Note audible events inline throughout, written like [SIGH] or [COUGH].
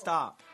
した。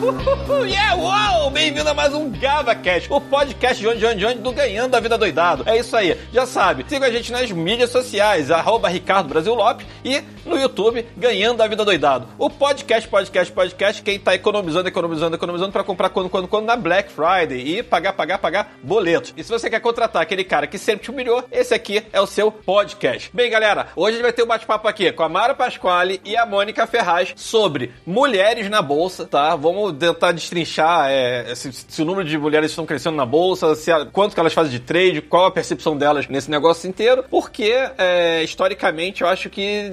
Uhuhu, yeah, uau! Bem-vindo a mais um GavaCast, o podcast de onde, de onde, de onde do Ganhando a Vida Doidado. É isso aí, já sabe, siga a gente nas mídias sociais, arroba Ricardo Brasil Lopes e no YouTube, Ganhando a Vida Doidado. O podcast, podcast, podcast, quem tá economizando, economizando, economizando pra comprar quando, quando, quando na Black Friday e pagar, pagar, pagar boletos. E se você quer contratar aquele cara que sempre te humilhou, esse aqui é o seu podcast. Bem, galera, hoje a gente vai ter um bate-papo aqui com a Mara Pasquale e a Mônica Ferraz sobre mulheres na bolsa, tá? Vamos tentar destrinchar é, se, se, o número de mulheres estão crescendo na bolsa, se a, quanto que elas fazem de trade, qual a percepção delas nesse negócio inteiro, porque é, historicamente eu acho que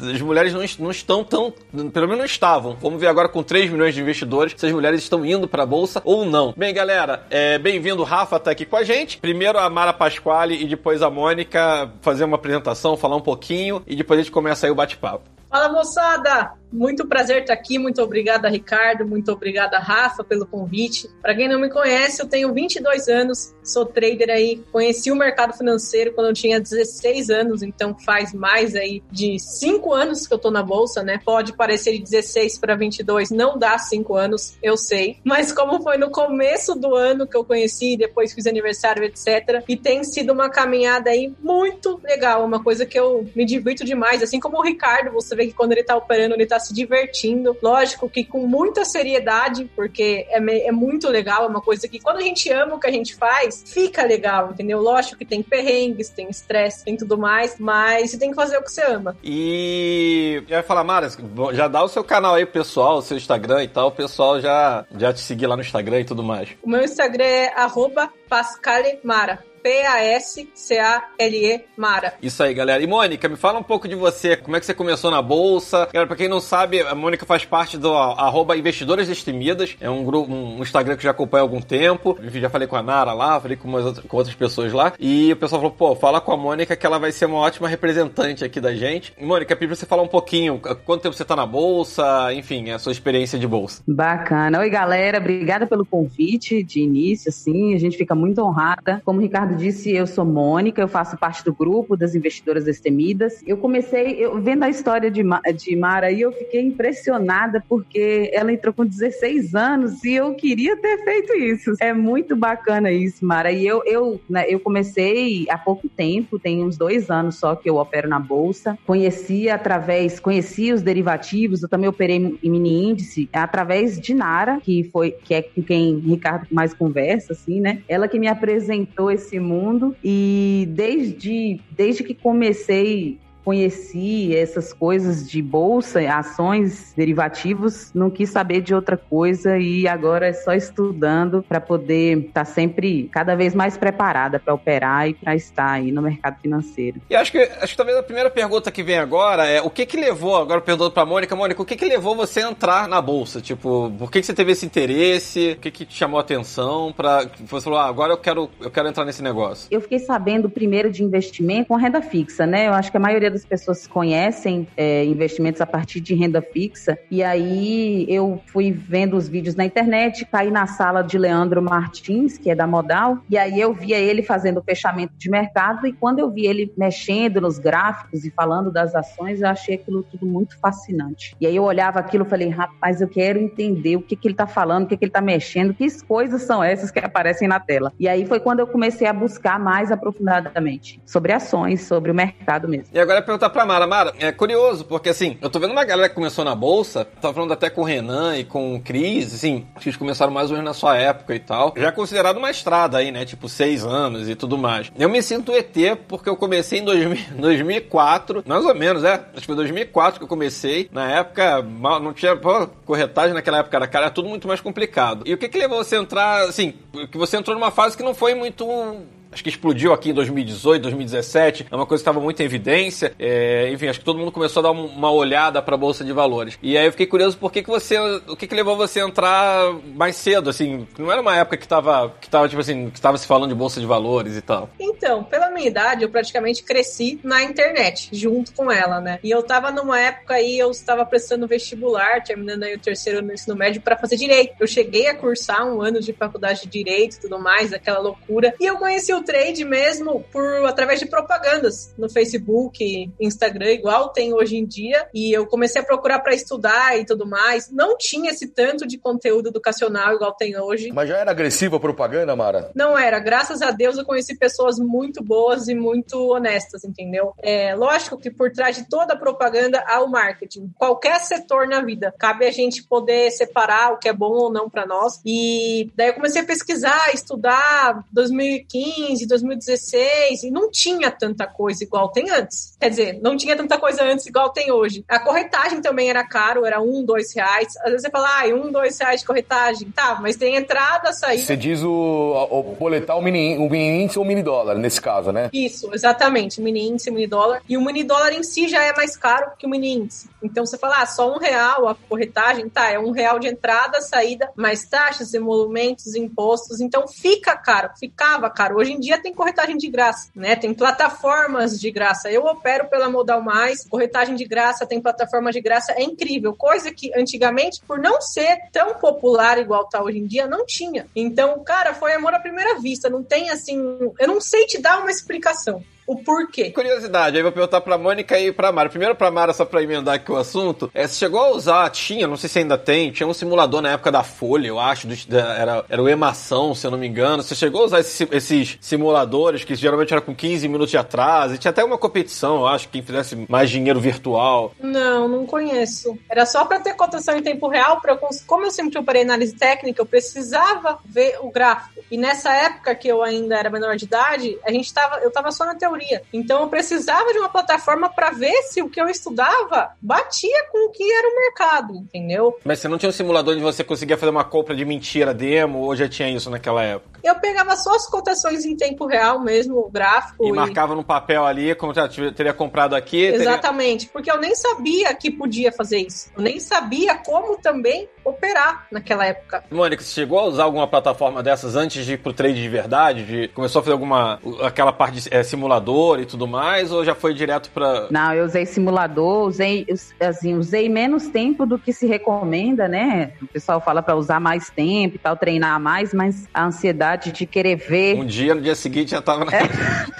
as mulheres não, não, estão tão, pelo menos não estavam. Vamos ver agora com 3 milhões de investidores se as mulheres estão indo para a bolsa ou não. Bem, galera, é, bem-vindo, Rafa tá aqui com a gente. Primeiro a Mara Pasquale e depois a Mônica fazer uma apresentação, falar um pouquinho e depois a gente começa aí o bate-papo. Fala moçada! Muito prazer estar aqui, muito obrigada Ricardo, muito obrigada Rafa pelo convite. Para quem não me conhece, eu tenho 22 anos, sou trader aí, conheci o mercado financeiro quando eu tinha 16 anos, então faz mais aí de 5 anos que eu tô na bolsa, né? Pode parecer de 16 para 22, não dá 5 anos, eu sei, mas como foi no começo do ano que eu conheci, depois fiz aniversário, etc, e tem sido uma caminhada aí muito legal, uma coisa que eu me divirto demais, assim como o Ricardo, você vê que quando ele tá operando, ele tá se divertindo. Lógico que com muita seriedade, porque é, é muito legal, é uma coisa que quando a gente ama o que a gente faz, fica legal, entendeu? Lógico que tem perrengues, tem estresse, tem tudo mais, mas você tem que fazer o que você ama. E eu ia falar, Mara, já dá o seu canal aí, pessoal, o seu Instagram e tal, o pessoal já, já te seguir lá no Instagram e tudo mais. O meu Instagram é arroba Pascalemara. P-A-S-C-A-L-E Mara. Isso aí, galera. E Mônica, me fala um pouco de você. Como é que você começou na Bolsa? Galera, pra quem não sabe, a Mônica faz parte do arroba Investidoras Destemidas. É um grupo, um Instagram que já acompanha há algum tempo. Enfim, já falei com a Nara lá, falei com, umas outras, com outras pessoas lá. E o pessoal falou, pô, fala com a Mônica que ela vai ser uma ótima representante aqui da gente. E, Mônica, pedi pra você falar um pouquinho, quanto tempo você tá na Bolsa, enfim, a sua experiência de Bolsa. Bacana. Oi, galera. Obrigada pelo convite de início, assim. A gente fica muito honrada. Como o Ricardo disse, eu sou Mônica, eu faço parte do grupo das investidoras destemidas. Eu comecei, eu, vendo a história de, de Mara aí, eu fiquei impressionada porque ela entrou com 16 anos e eu queria ter feito isso. É muito bacana isso, Mara. E eu, eu, né, eu comecei há pouco tempo, tem uns dois anos só que eu opero na Bolsa. Conheci através, conheci os derivativos, eu também operei em mini índice através de Nara, que foi, que é com quem Ricardo mais conversa, assim, né? Ela que me apresentou esse mundo. E desde, desde que comecei conheci essas coisas de bolsa, ações, derivativos, não quis saber de outra coisa e agora é só estudando para poder estar tá sempre cada vez mais preparada para operar e para estar aí no mercado financeiro. E acho que acho que talvez a primeira pergunta que vem agora é o que que levou, agora perguntando para Mônica, Mônica, o que que levou você a entrar na bolsa? Tipo, por que que você teve esse interesse? O que que te chamou a atenção para você falou, ah, agora eu quero eu quero entrar nesse negócio? Eu fiquei sabendo primeiro de investimento com renda fixa, né? Eu acho que a maioria das pessoas conhecem é, investimentos a partir de renda fixa. E aí eu fui vendo os vídeos na internet, caí na sala de Leandro Martins, que é da Modal, e aí eu via ele fazendo o fechamento de mercado. E quando eu vi ele mexendo nos gráficos e falando das ações, eu achei aquilo tudo muito fascinante. E aí eu olhava aquilo e falei, rapaz, eu quero entender o que, que ele está falando, o que, que ele está mexendo, que coisas são essas que aparecem na tela. E aí foi quando eu comecei a buscar mais aprofundadamente sobre ações, sobre o mercado mesmo. E agora perguntar pra Mara. Mara, é curioso, porque assim, eu tô vendo uma galera que começou na bolsa, tava falando até com o Renan e com o Cris, assim, que eles começaram mais ou menos na sua época e tal. Já é considerado uma estrada aí, né? Tipo, seis anos e tudo mais. Eu me sinto ET porque eu comecei em 2000, 2004, [LAUGHS] mais ou menos, é. Acho que foi 2004 que eu comecei. Na época, mal, não tinha pô, corretagem naquela época, era, cara, era tudo muito mais complicado. E o que que levou você a entrar, assim, que você entrou numa fase que não foi muito acho que explodiu aqui em 2018, 2017. É uma coisa que estava muito em evidência. É, enfim, acho que todo mundo começou a dar um- uma olhada para a bolsa de valores. E aí eu fiquei curioso por que, que você, o que, que levou você a entrar mais cedo, assim? Não era uma época que tava, que tava tipo assim, que tava se falando de bolsa de valores e tal. Então, pela minha idade, eu praticamente cresci na internet, junto com ela, né? E eu tava numa época aí, eu estava prestando vestibular, terminando aí o terceiro ano do ensino médio para fazer direito. Eu cheguei a cursar um ano de faculdade de direito e tudo mais, aquela loucura. E eu conheci o trade mesmo por através de propagandas no Facebook, Instagram, igual tem hoje em dia. E eu comecei a procurar para estudar e tudo mais. Não tinha esse tanto de conteúdo educacional igual tem hoje. Mas já era agressiva a propaganda, Mara? Não era. Graças a Deus eu conheci pessoas muito boas e muito honestas, entendeu? É lógico que por trás de toda a propaganda há o marketing. Qualquer setor na vida, cabe a gente poder separar o que é bom ou não para nós. E daí eu comecei a pesquisar, estudar 2015, 2016 e não tinha tanta coisa igual tem antes. Quer dizer, não tinha tanta coisa antes igual tem hoje. A corretagem também era caro, era um, dois reais. Às vezes você fala, ah, um, dois reais de corretagem. Tá, mas tem entrada, saída. Você diz o, o boletar o mini, o mini índice ou o mini dólar, nesse caso, né? Isso, exatamente. Mini índice, mini dólar. E o mini dólar em si já é mais caro que o mini índice. Então você fala, ah, só um real a corretagem, tá, é um real de entrada, saída, mais taxas, emolumentos, impostos. Então fica caro, ficava caro. Hoje em dia tem corretagem de graça, né? Tem plataformas de graça. Eu opero pela Modal Mais, corretagem de graça, tem plataforma de graça, é incrível. Coisa que antigamente, por não ser tão popular igual tá hoje em dia, não tinha. Então, cara, foi amor à primeira vista. Não tem assim. Eu não sei te dar uma explicação. O porquê. Curiosidade, aí vou perguntar pra Mônica e pra Mara. Primeiro pra Mara, só pra emendar aqui o assunto. É, você chegou a usar, tinha, não sei se ainda tem, tinha um simulador na época da Folha, eu acho, do- da- era, era o Emação, se eu não me engano. Você chegou a usar esse- esses simuladores, que geralmente era com 15 minutos de atraso, e tinha até uma competição, eu acho, quem fizesse mais dinheiro virtual. Não, não conheço. Era só para ter cotação em tempo real, para como eu sempre operei análise técnica, eu precisava ver o gráfico. E nessa época que eu ainda era menor de idade, a gente tava, eu tava só na teoria. Então eu precisava de uma plataforma para ver se o que eu estudava batia com o que era o mercado, entendeu? Mas você não tinha um simulador onde você conseguia fazer uma compra de mentira demo, ou já tinha isso naquela época? Eu pegava só as cotações em tempo real mesmo, o gráfico. E marcava no papel ali, como já teria comprado aqui. teria- Exatamente, porque eu nem sabia que podia fazer isso. Eu nem sabia como também operar naquela época. Mônica, você chegou a usar alguma plataforma dessas antes de ir pro trade de verdade? De, começou a fazer alguma. aquela parte de é, simulador e tudo mais? Ou já foi direto pra. Não, eu usei simulador, usei, assim, usei menos tempo do que se recomenda, né? O pessoal fala para usar mais tempo e tal, treinar mais, mas a ansiedade de querer ver. Um dia, no dia seguinte já tava na. [LAUGHS]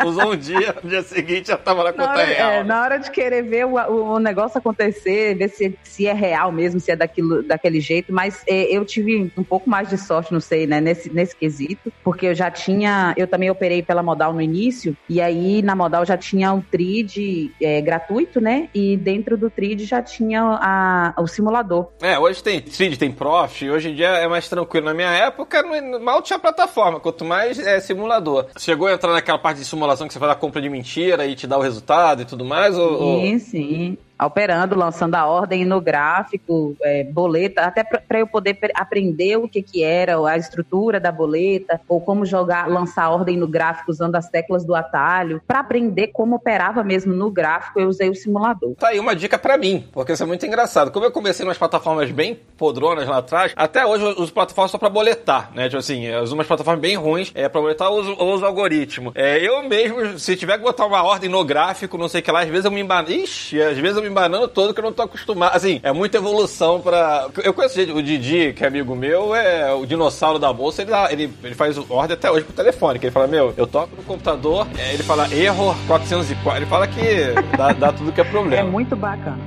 já usou um dia, no dia seguinte já tava na Na conta hora, real. é, na hora de querer ver o, o- o negócio acontecer, ver se, se é real mesmo, se é daquilo, daquele jeito, mas é, eu tive um pouco mais de sorte, não sei, né, nesse, nesse quesito, porque eu já tinha, eu também operei pela Modal no início, e aí na Modal já tinha um TRID é, gratuito, né, e dentro do TRID já tinha a- o simulador. É, hoje tem Trade, tem Prof, hoje em dia é mais tranquilo. Na minha época, não- mal tinha plataforma, quanto mais é simulador. Chegou a entrar naquela parte de simulação que você faz a compra de mentira e te dá o resultado e tudo mais? Ou, ou- Sim, sim. Operando, lançando a ordem no gráfico, é, boleta, até para eu poder pre- aprender o que, que era a estrutura da boleta, ou como jogar, lançar a ordem no gráfico usando as teclas do atalho. Para aprender como operava mesmo no gráfico, eu usei o simulador. Tá aí uma dica pra mim, porque isso é muito engraçado. Como eu comecei nas plataformas bem podronas lá atrás, até hoje eu uso plataformas só pra boletar, né? Tipo assim, eu uso umas plataformas bem ruins, é, pra boletar eu uso, eu uso algoritmo. É, eu mesmo, se tiver que botar uma ordem no gráfico, não sei o que lá, às vezes eu me embano. Ixi, às vezes eu me embanando todo que eu não tô acostumado. Assim, é muita evolução pra. Eu conheço gente, o Didi, que é amigo meu, é o dinossauro da bolsa, ele, ele, ele faz ordem até hoje pro telefone, que ele fala, meu, eu toco no computador, é, ele fala erro 404, ele fala que dá, dá tudo que é É problema. muito bacana.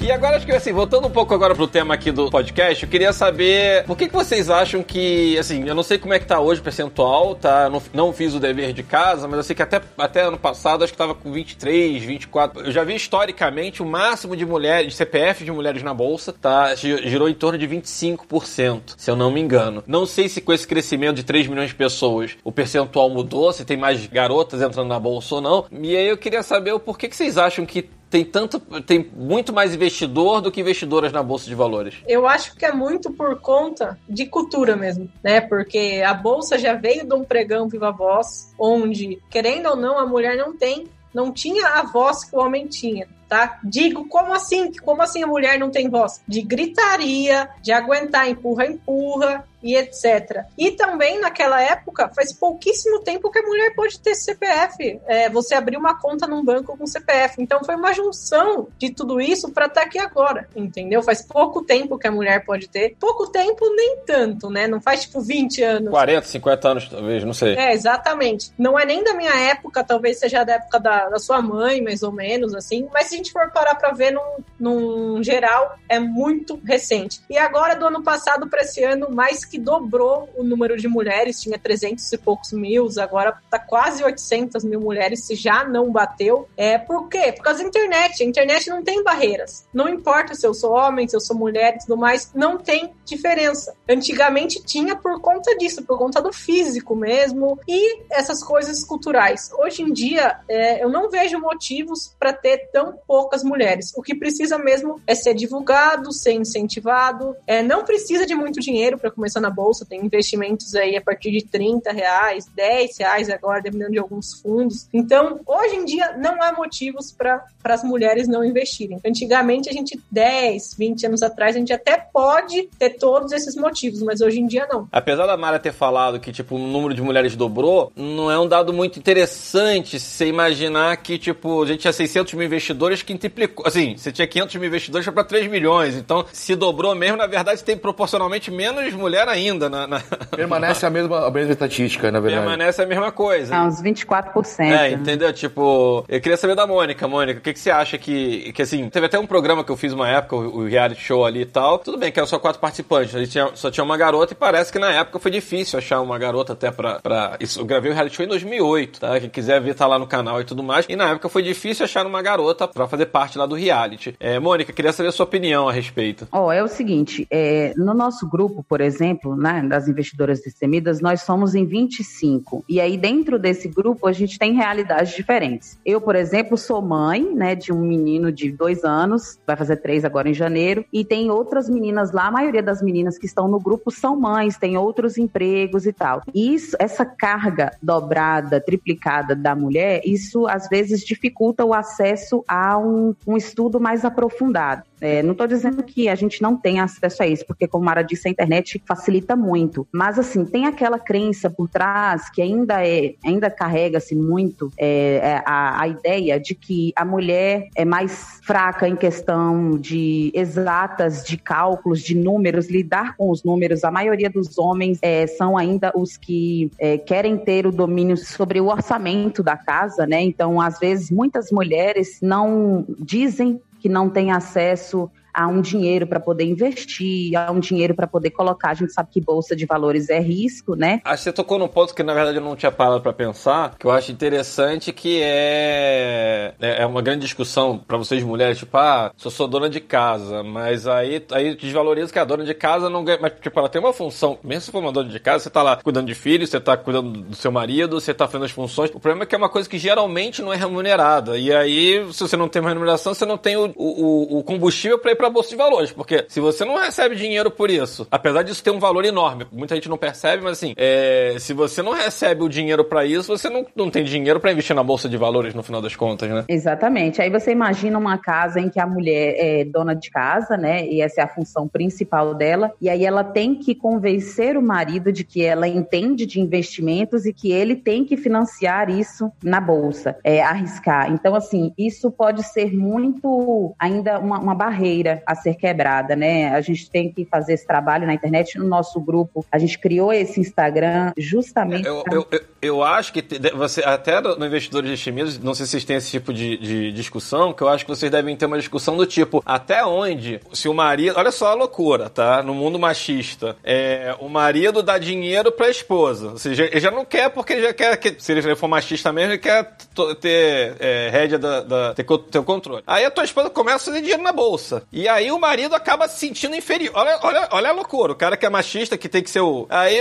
E agora, acho que assim, voltando um pouco agora pro tema aqui do podcast, eu queria saber por que, que vocês acham que, assim, eu não sei como é que tá hoje o percentual, tá? Não, não fiz o dever de casa, mas eu sei que até, até ano passado acho que tava com 23, 24. Eu já vi historicamente o máximo de mulheres, de CPF de mulheres na bolsa, tá? Gi- Girou em torno de 25%, se eu não me engano. Não sei se com esse crescimento de 3 milhões de pessoas o percentual mudou, se tem mais garotas entrando na bolsa ou não. E aí eu queria saber o porquê que vocês acham que tem tanto. tem muito mais investidor do que investidoras na Bolsa de Valores? Eu acho que é muito por conta de cultura mesmo, né? Porque a bolsa já veio de um pregão viva voz, onde, querendo ou não, a mulher não tem, não tinha a voz que o homem tinha. Tá? Digo, como assim? Como assim a mulher não tem voz? De gritaria, de aguentar empurra, empurra e etc. E também naquela época, faz pouquíssimo tempo que a mulher pôde ter CPF. É, você abriu uma conta num banco com CPF. Então foi uma junção de tudo isso para estar aqui agora, entendeu? Faz pouco tempo que a mulher pode ter. Pouco tempo, nem tanto, né? Não faz tipo 20 anos. 40, 50 anos, talvez, não sei. É, exatamente. Não é nem da minha época, talvez seja da época da, da sua mãe, mais ou menos, assim. Mas se a gente for parar pra ver num, num geral, é muito recente. E agora, do ano passado para esse ano, mais que dobrou o número de mulheres, tinha 300 e poucos mil, agora tá quase 800 mil mulheres, se já não bateu. É, por quê? Por causa da internet. A internet não tem barreiras. Não importa se eu sou homem, se eu sou mulher e tudo mais, não tem diferença. Antigamente tinha por conta disso, por conta do físico mesmo e essas coisas culturais. Hoje em dia, é, eu não vejo motivos para ter tão poucas mulheres. O que precisa mesmo é ser divulgado, ser incentivado. É, não precisa de muito dinheiro para começar na bolsa, tem investimentos aí a partir de 30 reais, 10 reais agora, dependendo de alguns fundos. Então, hoje em dia, não há motivos para as mulheres não investirem. Antigamente, a gente, 10, 20 anos atrás, a gente até pode ter todos esses motivos, mas hoje em dia não. Apesar da Mara ter falado que, tipo, o número de mulheres dobrou, não é um dado muito interessante se imaginar que, tipo, a gente tinha 600 mil investidores que triplicou. Assim, você tinha 500 mil investidores pra 3 milhões. Então, se dobrou mesmo, na verdade, tem proporcionalmente menos mulher ainda na... na- [LAUGHS] Permanece a mesma, a mesma estatística, na verdade. Permanece a mesma coisa. Ah, uns 24%. É, né? entendeu? Tipo, eu queria saber da Mônica. Mônica, o que, que você acha que, que, assim, teve até um programa que eu fiz uma época, o, o reality show ali e tal. Tudo bem que eram só quatro participantes, a gente tinha- só tinha uma garota e parece que na época foi difícil achar uma garota até pra. pra isso, eu gravei o reality show em 2008, tá? Quem quiser ver tá lá no canal e tudo mais. E na época foi difícil achar uma garota pra fazer parte lá do reality. É, Mônica, queria saber a sua opinião a respeito. Ó, é o seguinte, é, no nosso grupo, por exemplo, né, das investidoras destemidas, nós somos em 25. E aí, dentro desse grupo, a gente tem realidades diferentes. Eu, por exemplo, sou mãe, né, de um menino de dois anos, vai fazer três agora em janeiro, e tem outras meninas lá, a maioria das meninas que estão no grupo são mães, têm outros empregos e tal. E isso, essa carga dobrada, triplicada da mulher, isso às vezes dificulta o acesso a um, um estudo mais aprofundado. É, não estou dizendo que a gente não tem acesso a isso, porque, como Mara disse, a internet facilita muito. Mas, assim, tem aquela crença por trás que ainda é, ainda carrega-se muito é, é, a, a ideia de que a mulher é mais fraca em questão de exatas, de cálculos, de números, lidar com os números. A maioria dos homens é, são ainda os que é, querem ter o domínio sobre o orçamento da casa, né? Então, às vezes, muitas mulheres não dizem que não tem acesso a um dinheiro para poder investir, a um dinheiro para poder colocar. A gente sabe que bolsa de valores é risco, né? Acho que você tocou num ponto que na verdade eu não tinha parado pra pensar, que eu acho interessante, que é é uma grande discussão pra vocês mulheres, tipo, ah, se eu sou dona de casa, mas aí aí desvaloriza que a dona de casa não ganha, mas tipo, ela tem uma função, mesmo se for uma dona de casa, você tá lá cuidando de filhos, você tá cuidando do seu marido, você tá fazendo as funções. O problema é que é uma coisa que geralmente não é remunerada. E aí, se você não tem uma remuneração, você não tem o, o, o combustível pra ir pra bolsa de valores, porque se você não recebe dinheiro por isso, apesar disso ter um valor enorme, muita gente não percebe, mas assim, é, se você não recebe o dinheiro pra isso, você não, não tem dinheiro pra investir na bolsa de valores no final das contas, né? Exatamente. Aí você imagina uma casa em que a mulher é dona de casa, né? E essa é a função principal dela. E aí ela tem que convencer o marido de que ela entende de investimentos e que ele tem que financiar isso na bolsa, é, arriscar. Então, assim, isso pode ser muito ainda uma, uma barreira a ser quebrada, né? A gente tem que fazer esse trabalho na internet, no nosso grupo. A gente criou esse Instagram justamente. Eu, pra- eu, eu, eu acho que você, até no Investidores Destemidos, não sei se vocês têm esse tipo de, de discussão, que eu acho que vocês devem ter uma discussão do tipo, até onde, se o marido, olha só a loucura, tá? No mundo machista, é, o marido dá dinheiro pra esposa, ou seja, ele já não quer porque ele já quer, que, se ele for machista mesmo, ele quer ter é, rédea da, da ter, ter o controle. Aí a tua esposa começa a fazer dinheiro na bolsa, E aí o marido acaba se sentindo inferior. Olha, olha, olha a loucura. O cara que é machista, que tem que ser o. Aí,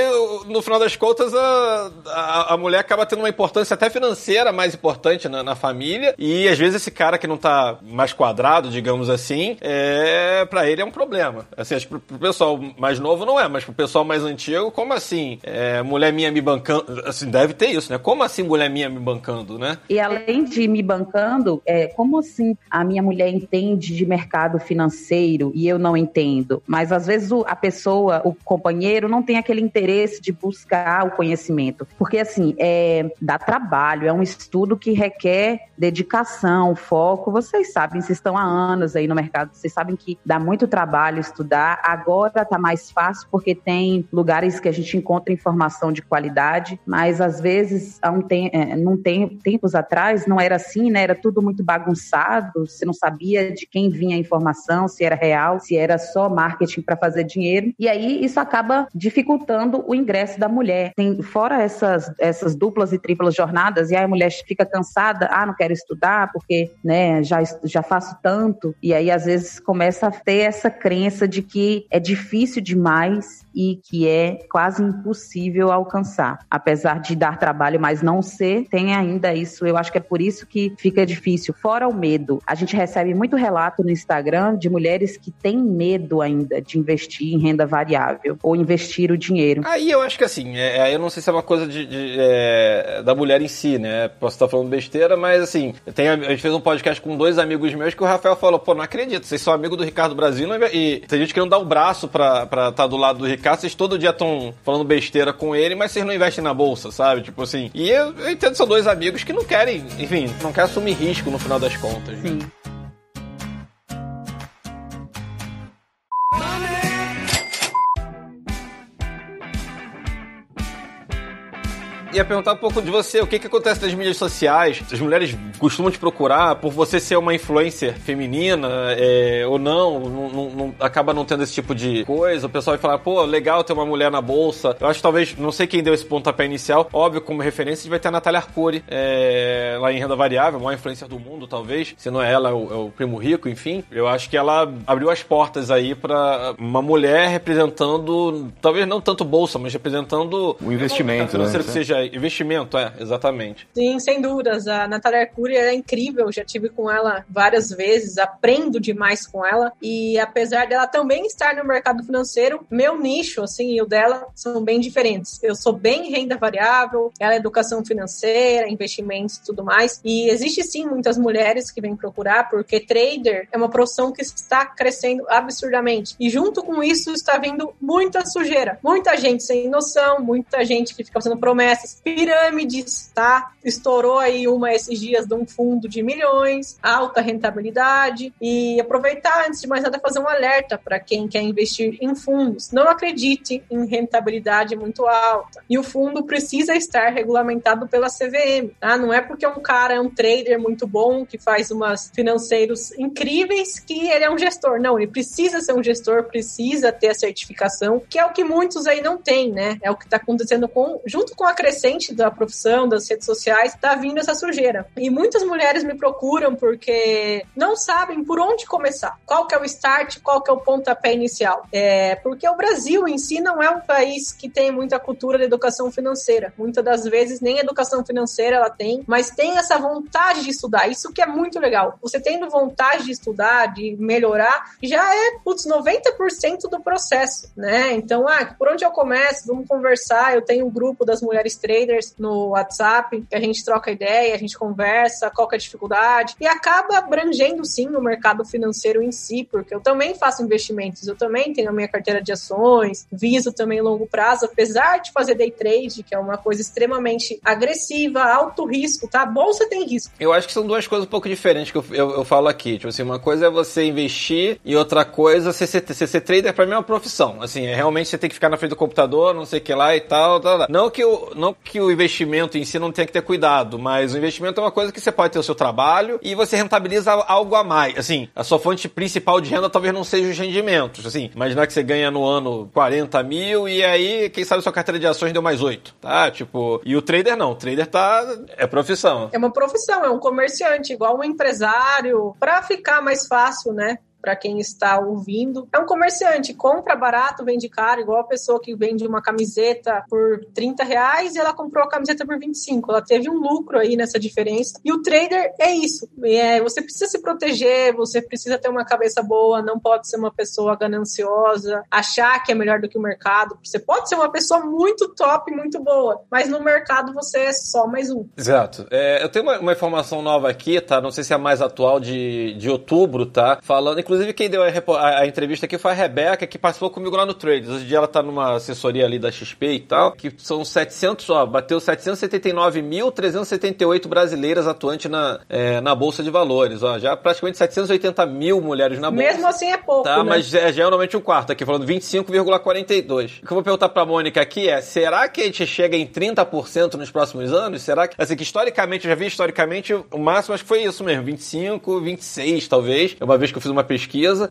no final das contas, a, a, a mulher acaba tendo uma importância até financeira mais importante na, na família. E às vezes esse cara que não tá mais quadrado, digamos assim, é para ele é um problema. Assim, acho que pro, pro pessoal mais novo não é, mas pro pessoal mais antigo, como assim? É, mulher minha me bancando. Assim, deve ter isso, né? Como assim mulher minha me bancando, né? E além de me bancando, é, como assim a minha mulher entende de mercado financeiro e eu não entendo? Mas às vezes a pessoa, o companheiro, não tem aquele interesse de buscar o conhecimento. Porque assim, é, dá trabalho, é um estudo que requer dedicação, foco. Vocês sabem, vocês estão há anos aí no mercado, vocês sabem que dá muito trabalho estudar. Agora tá mais fácil porque tem lugares que a gente encontra informação de qualidade, mas às vezes há um tem, é, não tem tempos atrás não era assim, né? Era tudo muito bagunçado, você não sabia de quem vinha a informação, se era real, se era só marketing para fazer dinheiro. E aí isso acaba dificultando o ingresso da mulher. Tem fora essas essas duplas e triplas jornadas e aí a mulher fica cansada, ah, não quero estudar porque, né, já já faço tanto e aí às vezes começa a ter essa crença de que é difícil demais e que é quase impossível alcançar. Apesar de dar trabalho, mas não ser, tem ainda isso. Eu acho que é por isso que fica difícil. Fora o medo, a gente recebe muito relato no Instagram de mulheres que têm medo ainda de investir em renda variável ou investir o dinheiro. Aí eu acho que assim, é, aí eu não sei se é uma coisa de, de, é, da mulher em si, né? Posso estar falando besteira, mas assim, tem, a gente fez um podcast com dois amigos meus que o Rafael falou, pô, não acredito, vocês são amigos do Ricardo Brasil e tem gente que não dá o braço pra estar do lado do Ricardo, vocês todo dia estão falando besteira com ele, mas vocês não investem na bolsa, sabe? Tipo assim, e eu, eu entendo que são dois amigos que não querem, enfim, não querem assumir risco no final das contas. né? Ia perguntar um pouco de você, o que, que acontece nas mídias sociais? As mulheres costumam te procurar por você ser uma influencer feminina é, ou não, não, não- não- acaba não tendo esse tipo de coisa. O pessoal vai falar, pô, legal ter uma mulher na bolsa. Eu acho que talvez, não sei quem deu esse pontapé inicial, óbvio, como referência, vai ter a Natália Arcuri, é, lá em Renda Variável, a maior influencer do mundo, talvez. Se não é ela, é o, é o Primo Rico, enfim. Eu acho que ela abriu as portas aí pra uma mulher representando, talvez não tanto bolsa, mas representando O investimento, financeiro né? que seja investimento, é, exatamente. Sim, sem dúvidas. A Natália Arcuri é incrível, já tive com ela várias vezes, aprendo demais com ela. E apesar dela também estar no mercado financeiro, meu nicho, assim, e o dela são bem diferentes. Eu sou bem renda variável, ela é educação financeira, investimentos e tudo mais. E existe sim muitas mulheres que vêm procurar, porque trader é uma profissão que está crescendo absurdamente. E junto com isso está vindo muita sujeira. Muita gente sem noção, muita gente que fica fazendo promessas, pirâmides, tá? Estourou aí uma esses dias de um fundo de milhões, alta rentabilidade. E aproveitar, antes de mais nada, fazer um alerta para quem quer investir em fundos. Não acredite em rentabilidade muito alta. E o fundo precisa estar regulamentado pela CVM, tá? Não é porque um cara é um trader muito bom, que faz umas financeiros incríveis, que ele é um gestor. Não, ele precisa ser um gestor, precisa ter a certificação, que é o que muitos aí não têm, né? É o que está acontecendo com, junto com a crescente da profissão, das redes sociais, tá vindo essa sujeira. E muitas mulheres me procuram porque não sabem por onde começar. Qual que é o start, qual que é o pontapé inicial. É, porque o Brasil em si não é um país que tem muita cultura de educação financeira. Muitas das vezes nem educação financeira ela tem, mas tem essa vontade de estudar. Isso que é muito legal. Você tendo vontade de estudar, de melhorar, já é, putz, 90% do processo, né? Então, ah, por onde eu começo? Vamos conversar. Eu tenho um grupo das mulheres traders no WhatsApp, que a gente troca ideia, a gente conversa, qual é a dificuldade, e acaba abrangendo sim o mercado financeiro em si, porque eu também faço investimentos, eu também tenho a minha carteira de ações, viso também longo prazo, apesar de fazer day trade, que é uma coisa extremamente agressiva, alto risco, tá? Bolsa tem risco. Eu acho que são duas coisas um pouco diferentes que eu, eu, eu falo aqui. Tipo assim, uma coisa é você investir e outra coisa, você ser, você ser trader pra mim é uma profissão. Assim, é realmente você tem que ficar na frente do computador, não sei o que lá e tal, tal, tal. Não que, o, não que o investimento em si não tenha que ter cuidado, mas o investimento é uma coisa que você pode ter o seu trabalho e você rentabiliza algo a mais. Assim, a sua fonte principal de renda talvez não seja os rendimentos. Assim, imaginar que você ganha no ano 40 mil e aí, quem sabe sua carteira de ações deu mais 8, tá? Tipo, e o trader não. O trader tá. É profissão. É uma profissão, é um comerciante, igual um empresário, para ficar mais fácil, né? Para quem está ouvindo. É um comerciante, compra barato, vende caro, igual a pessoa que vende uma camiseta por 30 reais e ela comprou a camiseta por 25. Ela teve um lucro aí nessa diferença. E o trader é isso. É, você precisa se proteger, você precisa ter uma cabeça boa, não pode ser uma pessoa gananciosa, achar que é melhor do que o mercado. Você pode ser uma pessoa muito top, muito boa, mas no mercado você é só mais um. Exato. É, eu tenho uma, uma informação nova aqui, tá? Não sei se é mais atual de, de outubro, tá? Falando, inclusive, quem deu a, a- a entrevista aqui foi a Rebeca, que participou comigo lá no Trades. Hoje em dia ela tá numa assessoria ali da XP e tal, que são 700, ó, bateu 779.378 brasileiras atuantes na, é, na Bolsa de Valores, ó. Já praticamente 780 mil mulheres na Bolsa. Mesmo assim é pouco, Tá, né? mas é geralmente um quarto aqui, falando 25,42. O que eu vou perguntar pra Mônica aqui é: será que a gente chega em 30% nos próximos anos? Será que. Assim, que historicamente, eu já vi historicamente, o máximo acho que foi isso mesmo: 25, 26, talvez. É uma vez que eu fiz uma pesquisa.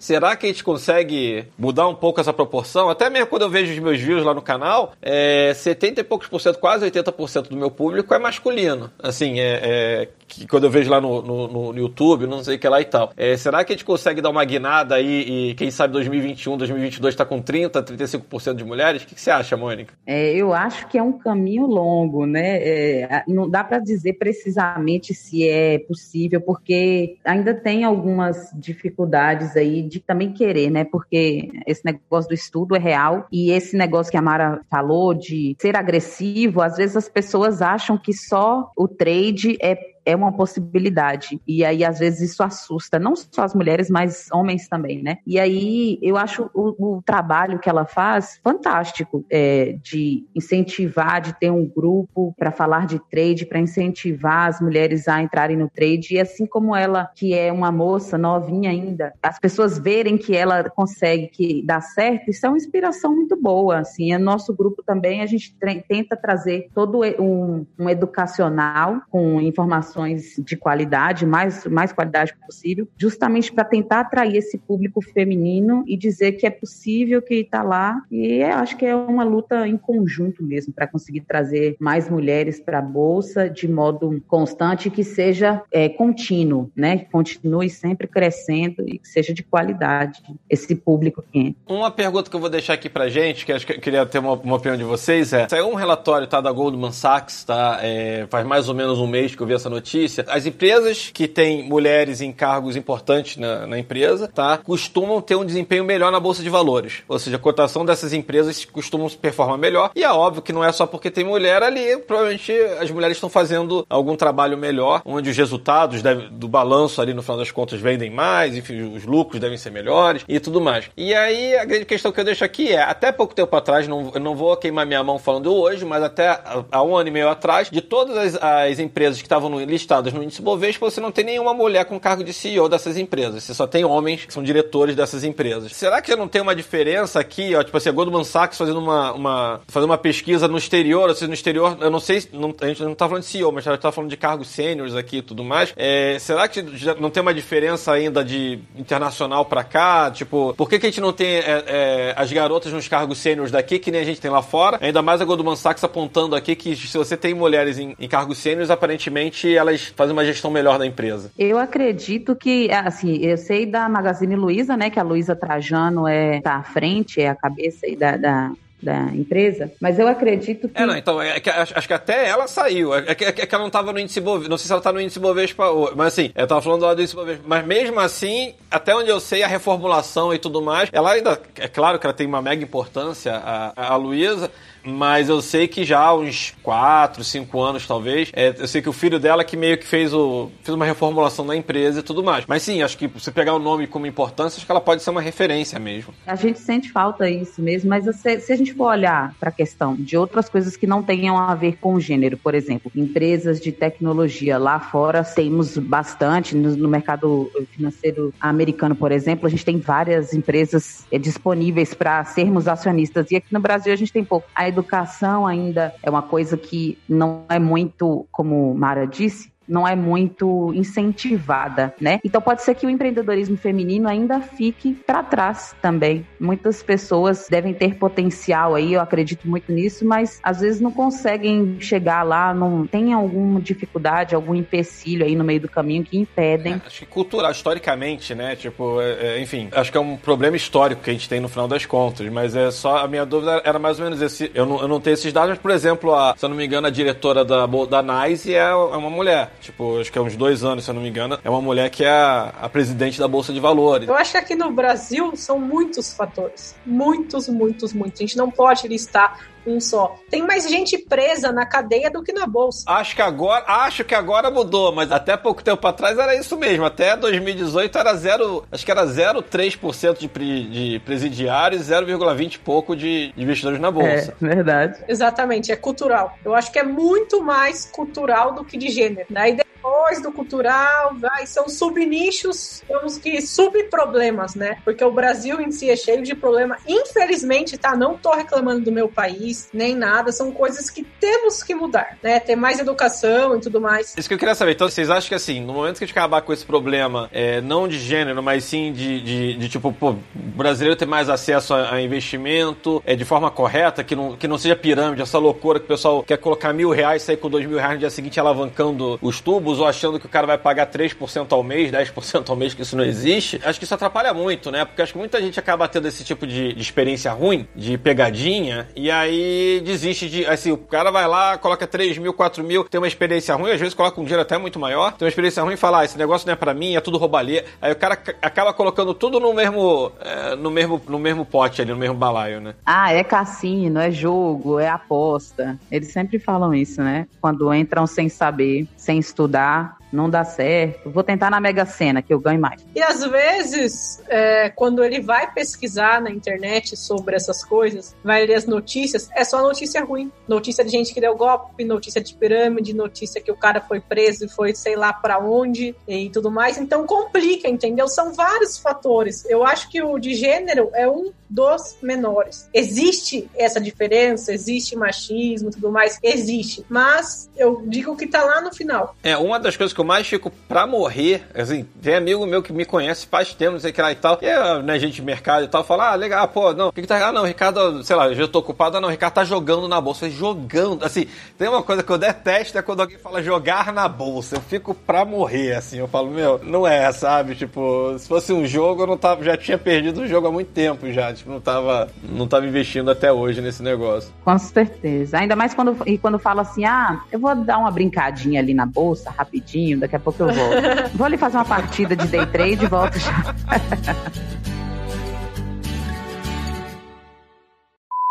Será que a gente consegue mudar um pouco essa proporção? Até mesmo quando eu vejo os meus views lá no canal, é 70 e poucos por cento, quase 80% do meu público é masculino. Assim, é. é que quando eu vejo lá no, no, no YouTube, não sei o que lá e tal. É, será que a gente consegue dar uma guinada aí e, quem sabe, 2021, 2022 tá com 30, 35% de mulheres? O que, que você acha, Mônica? É, eu acho que é um caminho longo, né? É, não dá para dizer precisamente se é possível, porque ainda tem algumas dificuldades aí de também querer, né? Porque esse negócio do estudo é real e esse negócio que a Mara falou de ser agressivo, às vezes as pessoas acham que só o trade é é uma possibilidade. E aí, às vezes, isso assusta, não só as mulheres, mas homens também, né? E aí, eu acho o, o trabalho que ela faz fantástico, é, de incentivar, de ter um grupo para falar de trade, para incentivar as mulheres a entrarem no trade. E assim como ela, que é uma moça novinha ainda, as pessoas verem que ela consegue, que dá certo, isso é uma inspiração muito boa. Assim, é nosso grupo também, a gente tenta trazer todo um, um educacional com informações de qualidade, mais, mais qualidade possível, justamente para tentar atrair esse público feminino e dizer que é possível, que está lá. E acho que é uma luta em conjunto mesmo, para conseguir trazer mais mulheres para a Bolsa de modo constante que seja é, contínuo, né? Que continue sempre crescendo e que seja de qualidade esse público que entra. Uma pergunta que eu vou deixar aqui pra gente, que acho que eu queria ter uma, uma opinião de vocês, é: saiu um relatório tá, da Goldman Sachs, tá? É, faz mais ou menos um mês que eu vi essa notícia. As empresas que têm mulheres em cargos importantes na, na empresa, tá? Costumam ter um desempenho melhor na Bolsa de Valores. Ou seja, a cotação dessas empresas costumam se performar melhor. E é óbvio que não é só porque tem mulher ali, provavelmente as mulheres estão fazendo algum trabalho melhor, onde os resultados deve- do balanço ali no final das contas vendem mais, enfim, os lucros devem ser melhores e tudo mais. E aí a grande questão que eu deixo aqui é, até pouco tempo atrás, não, eu não vou queimar minha mão falando hoje, mas até há um ano e meio atrás, de todas as, as empresas que estavam no- listadas no índice Bovespa, você não tem nenhuma mulher com cargo de CEO dessas empresas. Você só tem homens que são diretores dessas empresas. Será que já não tem uma diferença aqui, ó, tipo assim, a Goldman Sachs fazendo uma, uma, fazendo uma pesquisa no exterior, seja, no exterior, eu não sei, se- não- a gente não tá falando de CEO, mas a gente tá falando de cargos sêniores aqui e tudo mais. É, será que já não tem uma diferença ainda de internacional pra cá? Tipo, por que, que a gente não tem é, é, as garotas nos cargos sêniores daqui, que nem a gente tem lá fora? Ainda mais a Goldman Sachs apontando aqui que se você tem mulheres em, em cargos sêniores, aparentemente elas fazem uma gestão melhor da empresa. Eu acredito que, assim, eu sei da Magazine Luiza, né, que a Luiza Trajano é tá à frente, é a cabeça aí da, da, da empresa, mas eu acredito que É, não, então, é que, acho, acho que até ela saiu. É que, é que ela não tava no índice Bovespa. Não sei se ela tá no índice Bovespa hoje. Mas assim, eu tava falando lá do índice Bovespa. Mas mesmo assim, até onde eu sei, a reformulação e tudo mais, ela ainda. É claro que ela tem uma mega importância, a, a Luísa. Mas eu sei que já há uns 4, 5 anos, talvez, é, eu sei que o filho dela que meio que fez, o, fez uma reformulação na empresa e tudo mais. Mas sim, acho que você pegar o nome como importância, acho que ela pode ser uma referência mesmo. A gente sente falta isso mesmo, mas se, se a gente for olhar para a questão de outras coisas que não tenham a ver com gênero, por exemplo, empresas de tecnologia lá fora temos bastante no, no mercado financeiro americano, por exemplo, a gente tem várias empresas eh, disponíveis para sermos acionistas e aqui no Brasil a gente tem pouco. A educação ainda é uma coisa que não é muito, como Mara disse, não é muito incentivada, né? Então pode ser que o empreendedorismo feminino ainda fique para trás também. Muitas pessoas devem ter potencial aí, eu acredito muito nisso, mas às vezes não conseguem chegar lá, não tem alguma dificuldade, algum empecilho aí no meio do caminho que impedem. É, acho que cultural, historicamente, né? Tipo, é, é, enfim, acho que é um problema histórico que a gente tem no final das contas, mas é só a minha dúvida era mais ou menos esse. Eu não, eu não tenho esses dados, mas, por exemplo, a, se eu não me engano, a diretora da, da NICE é, é uma mulher. Tipo, acho que é uns dois anos, se eu não me engano, é uma mulher que é a, a presidente da Bolsa de Valores. Eu acho que aqui no Brasil são muitos fatores. Muitos, muitos, muitos. A gente não pode listar um só. Tem mais gente presa na cadeia do que na bolsa. Acho que agora, acho que agora mudou, mas até pouco tempo atrás era isso mesmo. Até 2018 era zero, acho que era 0,3% de, pre- de presidiários e 0,20 e pouco de, de investidores na É, bolsa. verdade. Exatamente, é cultural. Eu acho que é muito mais cultural do que de gênero. Né? E depois do cultural, vai, são subnichos, temos que subproblemas, né? Porque o Brasil em si é cheio de problema. Infelizmente, tá? Não tô reclamando do meu país, nem nada. São coisas que temos que mudar, né? Ter mais educação e tudo mais. Isso que eu queria saber. Então, vocês acham que assim, no momento que a gente acabar com esse problema, é, não de gênero, mas sim de, de, de, tipo, pô, brasileiro ter mais acesso a, a investimento é, de forma correta, que não, que não seja pirâmide, essa loucura que o pessoal quer colocar mil reais, sair com dois mil reais no dia seguinte alavancando os tubos ou achando que o cara vai pagar 3% ao mês, 10% ao mês, que isso não existe. Acho que isso atrapalha muito, né? Porque acho que muita gente acaba tendo esse tipo de, experiência ruim, de pegadinha, e aí desiste de. Assim, o cara vai lá, coloca 3 mil, 4 mil, tem uma experiência ruim, às vezes coloca um dinheiro até muito maior, tem uma experiência ruim e fala, ah, esse negócio não é pra mim, é tudo roubalê. Aí o cara acaba colocando tudo no mesmo, é, no mesmo, no mesmo pote ali, no mesmo balaio, né? Ah, é cassino, é jogo, é aposta. Eles sempre falam isso, né? Quando entram sem saber, sem estudar, tá não dá certo. Vou tentar na Mega Sena, que eu ganho mais. E às vezes, é, quando ele vai pesquisar na internet sobre essas coisas, vai ler as notícias, é só notícia ruim. Notícia de gente que deu golpe, notícia de pirâmide, notícia que o cara foi preso e foi sei lá pra onde e tudo mais. Então complica, entendeu? São vários fatores. Eu acho que o de gênero é um dos menores. Existe essa diferença, existe machismo e tudo mais, existe. Mas eu digo que tá lá no final. É, uma das coisas que eu mais fico pra morrer, assim, tem amigo meu que me conhece faz tempo, não sei o que lá e tal, e é, né, gente de mercado e tal, fala, ah, legal, pô, não, o que que tá, ah, não, Ricardo, sei lá, eu já tô ocupado, ah, não, o Ricardo tá jogando na bolsa, jogando, assim, tem uma coisa que eu detesto, é quando alguém fala jogar na bolsa, eu fico pra morrer, assim, eu falo, meu, não é, sabe, tipo, se fosse um jogo, eu não tava, já tinha perdido o jogo há muito tempo já, tipo, não tava, não tava investindo até hoje nesse negócio. Com certeza. Ainda mais quando, e quando fala assim: ah, eu vou dar uma brincadinha ali na bolsa rapidinho, daqui a pouco eu volto. [LAUGHS] vou ali fazer uma partida de day trade e volto já.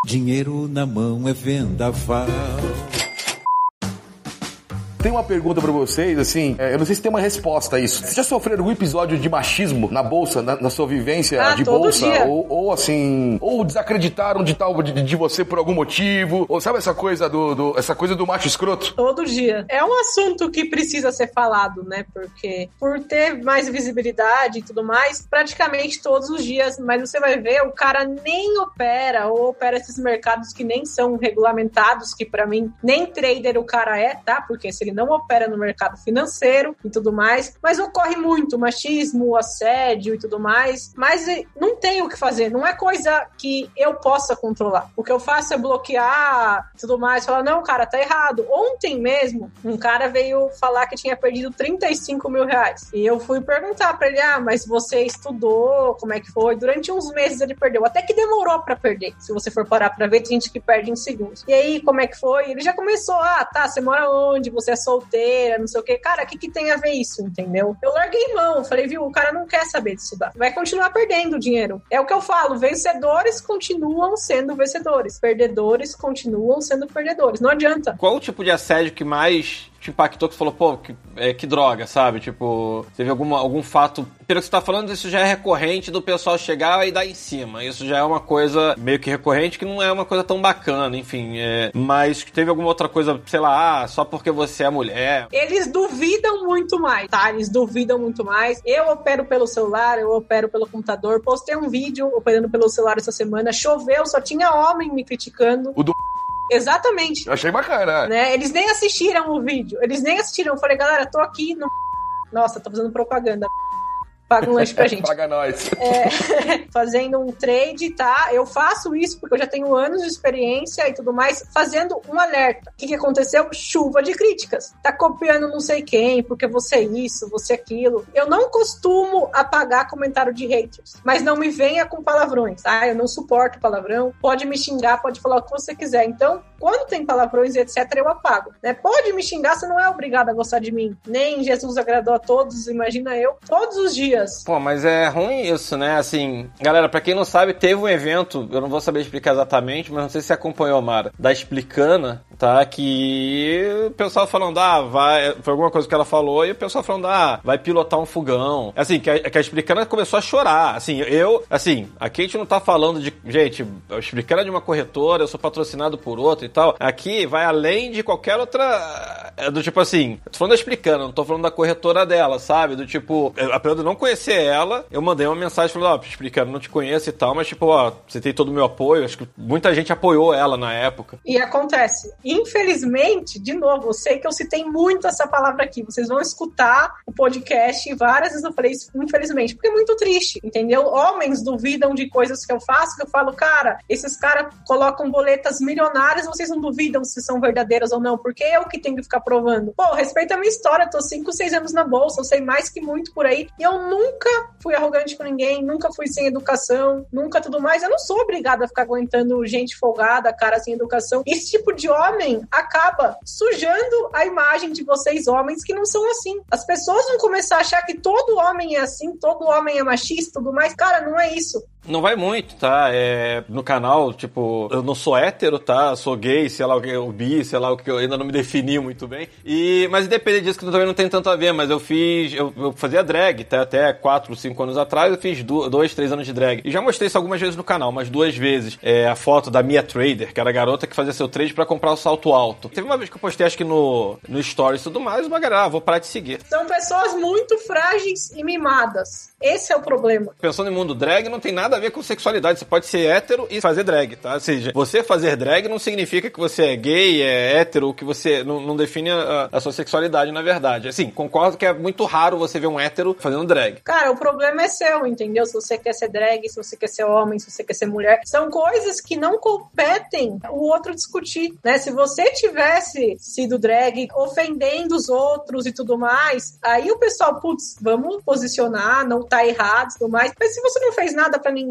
Dinheiro na mão é vendaval. Tem uma pergunta pra vocês, assim, é, eu não sei se tem uma resposta a isso. Vocês já sofreram algum episódio de machismo na bolsa, na, na sua vivência Ah, de bolsa? Ou, ou assim, ou desacreditaram de tal de, de você por algum motivo? Ou sabe essa coisa do, do- essa coisa do macho escroto? Todo dia. É um assunto que precisa ser falado, né? Porque por ter mais visibilidade e tudo mais, praticamente todos os dias. Mas você vai ver, o cara nem opera ou opera esses mercados que nem são regulamentados, que pra mim nem trader o cara é, tá? Porque se ele não opera no mercado financeiro e tudo mais, mas ocorre muito machismo, assédio e tudo mais. Mas eh, não tem o que fazer, não é coisa que eu possa controlar. O que eu faço é bloquear tudo mais, falar, não, cara, tá errado. Ontem mesmo, um cara veio falar que tinha perdido 35 mil reais. E eu fui perguntar pra ele, ah, mas você estudou, como é que foi? Durante uns meses ele perdeu, até que demorou pra perder. Se você for parar pra ver, tem gente que perde em segundos. E aí, como é que foi? Ele já começou, ah, tá, você mora onde? Você é solteira, não sei o quê. Cara, o que, que tem a ver isso, entendeu? Eu larguei mão, falei, viu, o cara não quer saber de estudar. Vai continuar perdendo dinheiro. É o que eu falo, vencedores continuam sendo vencedores, perdedores continuam sendo perdedores. Não adianta. Qual o tipo de assédio que mais te impactou que você falou, pô, que, é, que droga, sabe? Tipo, teve alguma, algum fato. Pelo que você tá falando, isso já é recorrente do pessoal chegar e dar em cima. Isso já é uma coisa meio que recorrente que não é uma coisa tão bacana, enfim. É, mas teve alguma outra coisa, sei lá, ah, só porque você é mulher. Eles duvidam muito mais, tá? Eles duvidam muito mais. Eu opero pelo celular, eu opero pelo computador. Postei um vídeo operando pelo celular essa semana. Choveu, só tinha homem me criticando. O do Exatamente. Eu achei bacana. Né? Eles nem assistiram o vídeo. Eles nem assistiram. Eu falei, galera, tô aqui no. Nossa, tô fazendo propaganda. Paga um lanche pra gente. [LAUGHS] Paga nós. É, [LAUGHS] fazendo um trade, tá? Eu faço isso porque eu já tenho anos de experiência e tudo mais, fazendo um alerta. O que, que aconteceu? Chuva de críticas. Tá copiando não sei quem, porque você é isso, você é aquilo. Eu não costumo apagar comentário de haters, mas não me venha com palavrões. Ah, eu não suporto palavrão. Pode me xingar, pode falar o que você quiser. Então, quando tem palavrões e etc, eu apago. Né? Pode me xingar, você não é obrigado a gostar de mim. Nem Jesus agradou a todos, imagina eu, todos os dias. Pô, mas é ruim isso, né? Assim, galera, pra quem não sabe, teve um evento, eu não vou saber explicar exatamente, mas não sei se acompanhou, Mara, da Explicana, tá? Que o pessoal falando, ah, vai. Foi alguma coisa que ela falou, e o pessoal falando, ah, vai pilotar um fogão. Assim, que a, que a Explicana começou a chorar. Assim, eu, assim, aqui a gente não tá falando de. Gente, a Explicana é de uma corretora, eu sou patrocinado por outra e tal. Aqui vai além de qualquer outra. É Do tipo assim, tô falando da Explicana, não tô falando da corretora dela, sabe? Do tipo, eu- apesar de não conhecer ela, eu mandei uma mensagem falando, ó, Explicana, não te conheço e tal, mas tipo, ó, você tem todo o meu apoio. Acho que muita gente apoiou ela na época. E acontece. Infelizmente, de novo, eu sei que eu citei muito essa palavra aqui. Vocês vão escutar o podcast e várias vezes eu falei isso, infelizmente, porque é muito triste, entendeu? Homens duvidam de coisas que eu faço, que eu falo, cara, esses caras colocam boletas milionárias, vocês não duvidam se são verdadeiras ou não, porque eu que tenho que ficar provando. Pô, respeita a minha história, tô 5, 6 anos na bolsa, eu sei mais que muito por aí, e eu nunca fui arrogante com ninguém, nunca fui sem educação, nunca tudo mais. Eu não sou obrigada a ficar aguentando gente folgada, cara sem educação. Esse tipo de homem acaba sujando a imagem de vocês, homens, que não são assim. As pessoas vão começar a achar que todo homem é assim, todo homem é machista tudo mais. Cara, não é isso. Não vai muito, tá? É, no canal, tipo, eu não sou hétero, tá? Eu sou gay, sei lá o que, eu bi, sei lá o que, eu ainda não me defini muito bem. E, mas independente disso, que também não tem tanto a ver, mas eu fiz, eu, eu fazia drag, tá? Até 4, 5 anos atrás, eu fiz 2, 3 anos de drag. E já mostrei isso algumas vezes no canal, mas duas vezes. É, a foto da Mia Trader, que era a garota que fazia seu trade pra comprar o salto alto. Teve uma vez que eu postei, acho que no, no Stories e tudo mais, uma galera, ah, vou parar de seguir. São pessoas muito frágeis e mimadas. Esse é o problema. Pensando em mundo drag, não tem nada a ver com sexualidade. Você pode ser hétero e fazer drag, tá? Ou seja, você fazer drag não significa que você é gay, é hétero, que você não, não define a, a sua sexualidade, na verdade. Assim, concordo que é muito raro você ver um hétero fazendo drag. Cara, o problema é seu, entendeu? Se você quer ser drag, se você quer ser homem, se você quer ser mulher. São coisas que não competem o outro discutir, né? Se você tivesse sido drag ofendendo os outros e tudo mais, aí o pessoal, putz, vamos posicionar, não tá errado e tudo mais. Mas se você não fez nada pra ninguém,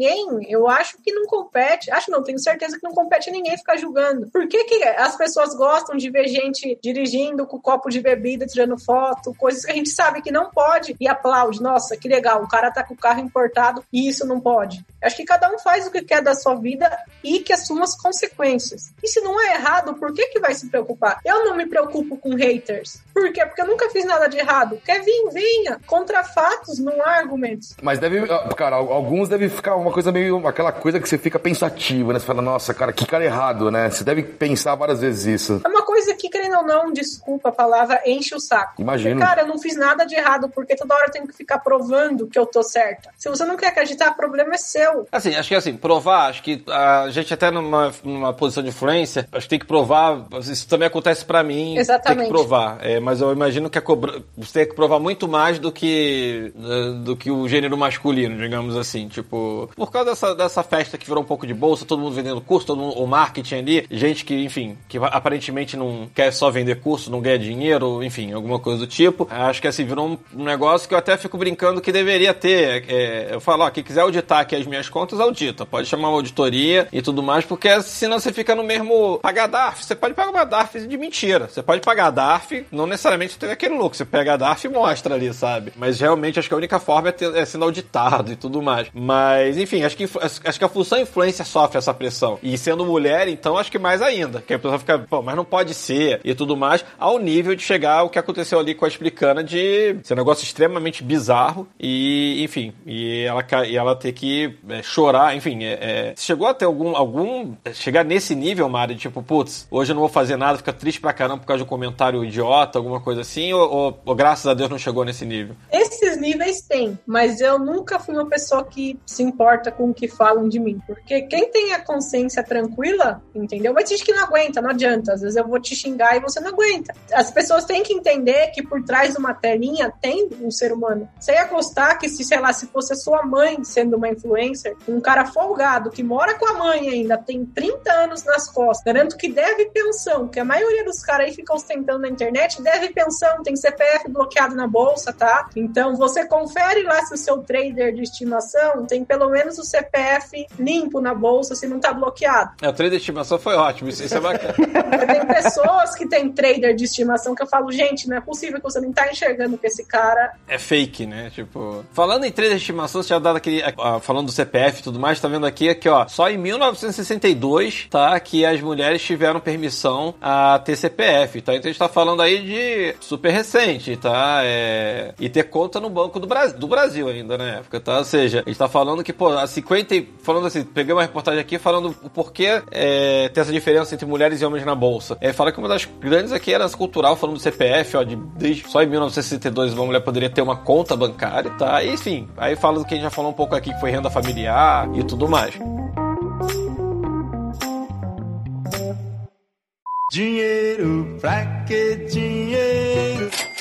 eu acho que não compete. Acho não, tenho certeza que não compete a ninguém ficar julgando. Por que, que as pessoas gostam de ver gente dirigindo com copo de bebida, tirando foto, coisas que a gente sabe que não pode e aplaude? Nossa, que legal, o cara tá com o carro importado e isso não pode. Acho que cada um faz o que quer da sua vida e que assuma as consequências. E se não é errado, por que, que vai se preocupar? Eu não me preocupo com haters. Por quê? Porque eu nunca fiz nada de errado. Quer vir, venha. Contra fatos, não há argumentos. Mas deve, cara, alguns devem ficar uma coisa meio, aquela coisa que você fica pensativo, né? Você fala, nossa, cara, que cara errado, né? Você deve pensar várias vezes isso. É uma ou não, desculpa a palavra, enche o saco. Porque, cara, eu não fiz nada de errado, porque toda hora eu tenho que ficar provando que eu tô certa. Se você não quer acreditar, o problema é seu. Assim, acho que assim, provar, acho que a gente até numa, numa posição de influência, acho que tem que provar, isso também acontece pra mim, tem Exatamente. que provar. É, mas eu imagino que cobra, você tem que provar muito mais do que eh, do que o gênero masculino, digamos assim, tipo, por causa dessa, dessa festa que virou um pouco de bolsa, todo mundo vendendo curso, todo mundo, o marketing ali, gente que, enfim, que aparentemente não quer só vender curso, não ganha dinheiro, enfim, alguma coisa do tipo. Acho que assim, virou um, negócio que eu até fico brincando que deveria ter. É, eu falo, ó, quem quiser auditar aqui as minhas contas, audita. Pode chamar uma auditoria e tudo mais, porque senão você fica no mesmo pagar DARF. Você pode pagar uma DARF de mentira. Você pode pagar DARF, não necessariamente tem aquele lucro. Você pega a DARF e mostra ali, sabe? Mas realmente acho que a única forma é, ter- é sendo auditado e tudo mais. Mas, enfim, acho que, acho que a função influência sofre essa pressão. E sendo mulher, então, acho que mais ainda. Que a pessoa fica, pô, mas não pode ser e tudo mais, ao nível de chegar ao que aconteceu ali com a Explicana de ser um negócio extremamente bizarro e, enfim, e ela, e ela ter que é, chorar, enfim, é, é, chegou a ter algum, algum, chegar nesse nível, Mari, tipo, putz, hoje eu não vou fazer nada, fica triste pra caramba por causa de um comentário idiota, alguma coisa assim, ou, ou- ou graças a Deus não chegou nesse nível? Esses níveis tem, mas eu nunca fui uma pessoa que se importa com o que falam de mim. Porque quem tem a consciência tranquila, entendeu? Ter gente que não aguenta, não adianta. Às vezes eu vou te xingar e você não aguenta. As pessoas têm que entender que por trás de uma telinha tem um ser humano. Você ia gostar que, se, sei lá, se fosse a sua mãe sendo uma influencer, um cara folgado que mora com a mãe ainda, tem 30 anos nas costas, garanto que deve pensão, que a maioria dos caras aí fica ostentando na internet, deve pensão, tem CPF bloqueado na bolsa, tá? Então você confere lá se o seu trader de estimação tem pelo menos o CPF limpo na bolsa, se não tá bloqueado. É, o trade de estimação foi ótimo, isso, isso é bacana. Tem pessoas que têm trader de estimação que eu falo, gente, não é possível que você não tá enxergando que esse cara. é fake, né? Tipo. Falando em trade de estimação, você tinha dado aquele. falando do CPF e tudo mais, tá vendo aqui, aqui, ó. Só em 1962, tá? Que as mulheres tiveram permissão a ter CPF, tá? Então a gente tá falando aí de super recente, tá? É... E ter conta no Banco do Brasil, do Brasil ainda, na época, tá? Ou seja, a gente tá falando que, pô, a 50. e- Falando assim, peguei uma reportagem aqui falando o porquê é, tem essa diferença entre mulheres e homens na bolsa. É, fala que uma das grandes aqui era essa cultural, falando do CPF, ó, de, desde, só em 1962 uma mulher poderia ter uma conta bancária, tá? E, enfim, aí fala do que a gente já falou um pouco aqui, que foi renda familiar e tudo mais. Dinheiro, pra que dinheiro?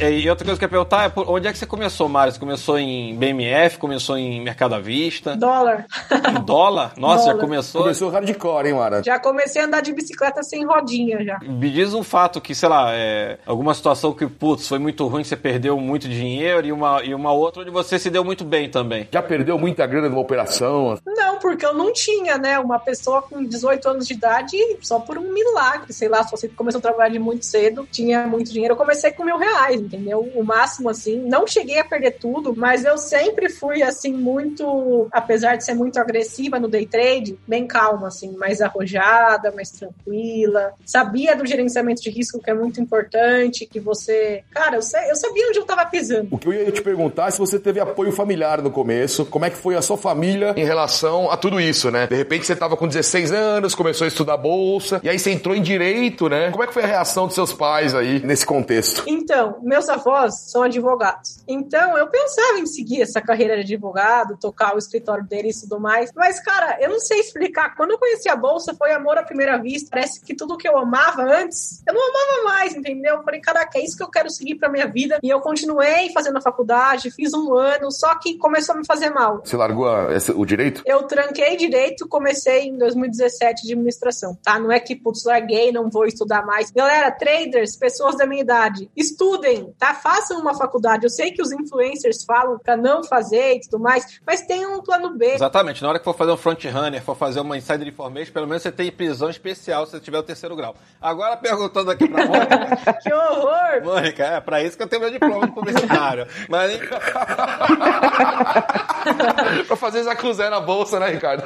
E outra coisa que eu ia perguntar é por onde é que você começou, Mário? Você começou em BMF, começou em Mercado à Vista, Dólar. em dólar? [LAUGHS] Nossa, já Dólar. começou. Começou hardcore, hein, Mara? Já comecei a andar de bicicleta sem rodinha já. Me diz um fato que, sei lá, é, alguma situação que, putz, foi muito ruim, você perdeu muito dinheiro e uma, e uma outra onde você se deu muito bem também. Já perdeu muita grana numa operação? Não, porque eu não tinha, né? Uma pessoa com 18 anos de idade, só por um milagre, sei lá, se você começou a trabalhar de muito cedo, tinha muito dinheiro. Eu comecei com mil reais, entendeu? O máximo, assim. Não cheguei a perder tudo, mas eu sempre fui, assim, muito, apesar de ser muito agressiva no day trade, bem calma, assim, mais arrojada, mais tranquila. Sabia do gerenciamento de risco, que é muito importante, que você. Cara, eu, sei, eu sabia onde eu tava pisando. O que eu ia te perguntar é se você teve apoio familiar no começo, como é que foi a sua família em relação a tudo isso, né? De repente você tava com 16 anos, começou a estudar bolsa, e aí você entrou em direito, né? Como é que foi a reação dos seus pais aí nesse contexto? Então, meus avós são advogados. Então, eu pensava em seguir essa carreira de advogado, tocar o escritório deles e tudo mais. Mas, cara, eu não sei explicar. Quando eu conheci a Bolsa, foi amor à primeira vista. Parece que tudo que eu amava antes, eu não amava mais, entendeu? Eu falei, caraca, é isso que eu quero seguir pra minha vida. E eu continuei fazendo a faculdade, fiz um ano, só que começou a me fazer mal. Você largou a- esse- o direito? Eu tranquei direito, comecei em 2017 de administração, tá? Não é que, putz, larguei, não vou estudar mais. Galera, traders, pessoas da minha idade, estudem, tá? Façam uma faculdade. Eu sei que os influencers falam pra não fazer e tudo mais, mas tenham um plano B. Exatamente, na hora que for fazer um front runner, for fazer uma insider information, pelo menos você tem prisão especial se você tiver o terceiro grau. Agora perguntando aqui pra Mônica, [LAUGHS] Que horror! Mônica, é pra isso que eu tenho meu diploma de publicitário. Mas [LAUGHS] [LAUGHS] pra fazer Zacruzé na bolsa, né, Ricardo?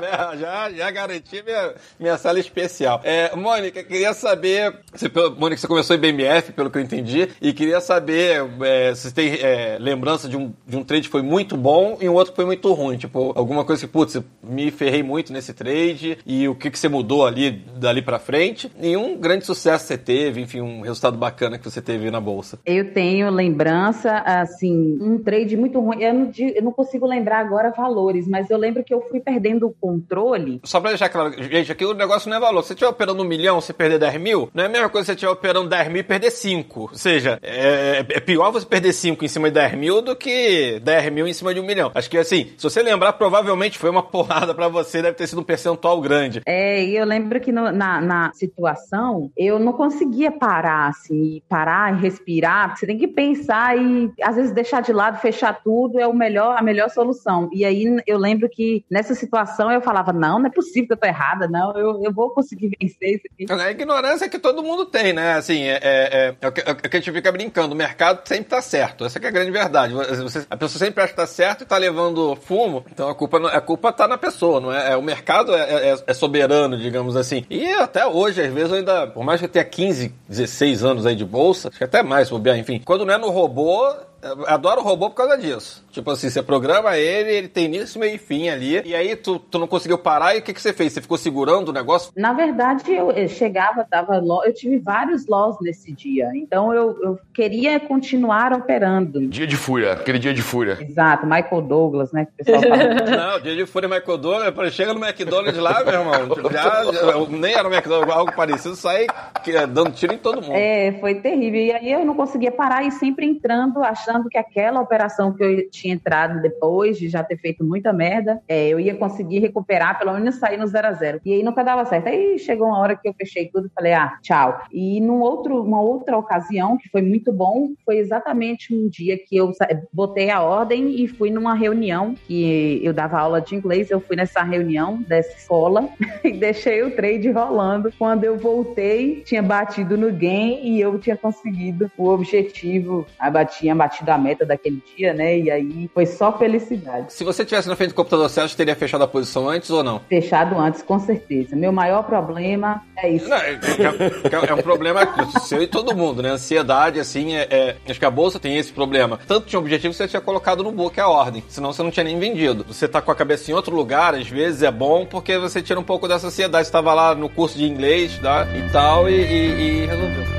Né, já, já garanti minha, minha sala especial. É, Mônica, queria saber. Você, Mônica, você começou em BMF, pelo que eu entendi, e queria saber é, se tem é, lembrança de um, de um trade que foi muito bom e um outro que foi muito ruim. Tipo, alguma coisa que, putz, me ferrei muito nesse trade e o que, que você mudou ali dali pra frente. E um grande sucesso que você teve, enfim, um resultado bacana que você teve na bolsa. Eu tenho lembrança, assim, um trade muito ruim. Eu não, eu não consigo lembrar agora valores, mas eu lembro que eu fui perdendo o controle. Só pra deixar claro, gente, aqui o negócio não é valor. Se você estiver operando um milhão, você perder 10 mil, não é a mesma coisa que você estiver operando 10 mil e perder 5. Ou seja, é, é pior você perder 5 em cima de 10 mil do que 10 mil em cima de um milhão. Acho que assim, se você lembrar, provavelmente foi uma porrada pra você, deve ter sido um percentual grande. É, e eu lembro que no- na, na situação eu não conseguia parar, assim, parar e respirar, porque você tem que pensar e às vezes deixar de lado, fechar tudo é o melhor, a melhor solução. E aí eu lembro que nessa situação eu falava, não, não é possível que eu tô errada, não, eu, eu vou conseguir vencer isso aqui. A ignorância que todo mundo tem, né? Assim, é, é, é, é o que, é que a gente fica brincando. O mercado sempre tá certo. Essa é a grande verdade. Você- a pessoa sempre acha que tá certo e tá levando fumo. Então a culpa, a culpa tá na pessoa, não é? É, o mercado é, é- é soberano, digamos assim. E até hoje, às vezes, eu ainda, por mais que eu tenha 15, 16 anos aí de bolsa, acho que até mais, bobear, enfim. Quando não é no robô, eu adoro robô por causa disso. Tipo assim, você programa ele, ele tem início, meio e fim ali, e aí tu, tu não conseguiu parar, e o que, que você fez? Você ficou segurando o negócio? Na verdade, eu, eu chegava, dava lo- eu tive vários loss nesse dia, então eu, eu queria continuar operando. Dia de fúria, aquele dia de fúria. Exato, Michael Douglas, né? Que o pessoal fala. [LAUGHS] Não, dia de fúria Michael Douglas, chega no McDonald's lá, meu irmão, já, já- nem era no McDonald's, algo parecido, sai que- dando tiro em todo mundo. É, foi terrível. E aí eu não conseguia parar e sempre entrando, achando que aquela operação que eu tinha entrado depois de já ter feito muita merda, é, eu ia conseguir recuperar, pelo menos sair no zero a zero. E aí nunca dava certo. Aí chegou uma hora que eu fechei tudo e falei, ah, tchau. E num outro, uma outra ocasião, que foi muito bom, foi exatamente um dia que eu botei a ordem e fui numa reunião que eu dava aula de inglês. Eu fui nessa reunião dessa escola [LAUGHS] e deixei o trade rolando. Quando eu voltei, tinha batido no game e eu tinha conseguido o objetivo. Tinha batido a meta daquele dia, né? E aí foi só felicidade. Se você tivesse na frente do computador, você acha que teria fechado a posição antes ou não? Fechado antes, com certeza. Meu maior problema é isso. Não, é, é- é um problema seu e todo mundo, né? Ansiedade, assim, é, é- acho que a bolsa tem esse problema. Tanto tinha objetivo que você tinha colocado no book a ordem, senão você não tinha nem vendido. Você tá com a cabeça em outro lugar, às vezes é bom porque você tira um pouco dessa ansiedade. Você tava lá no curso de inglês tá? e tal, e, e- e resolveu.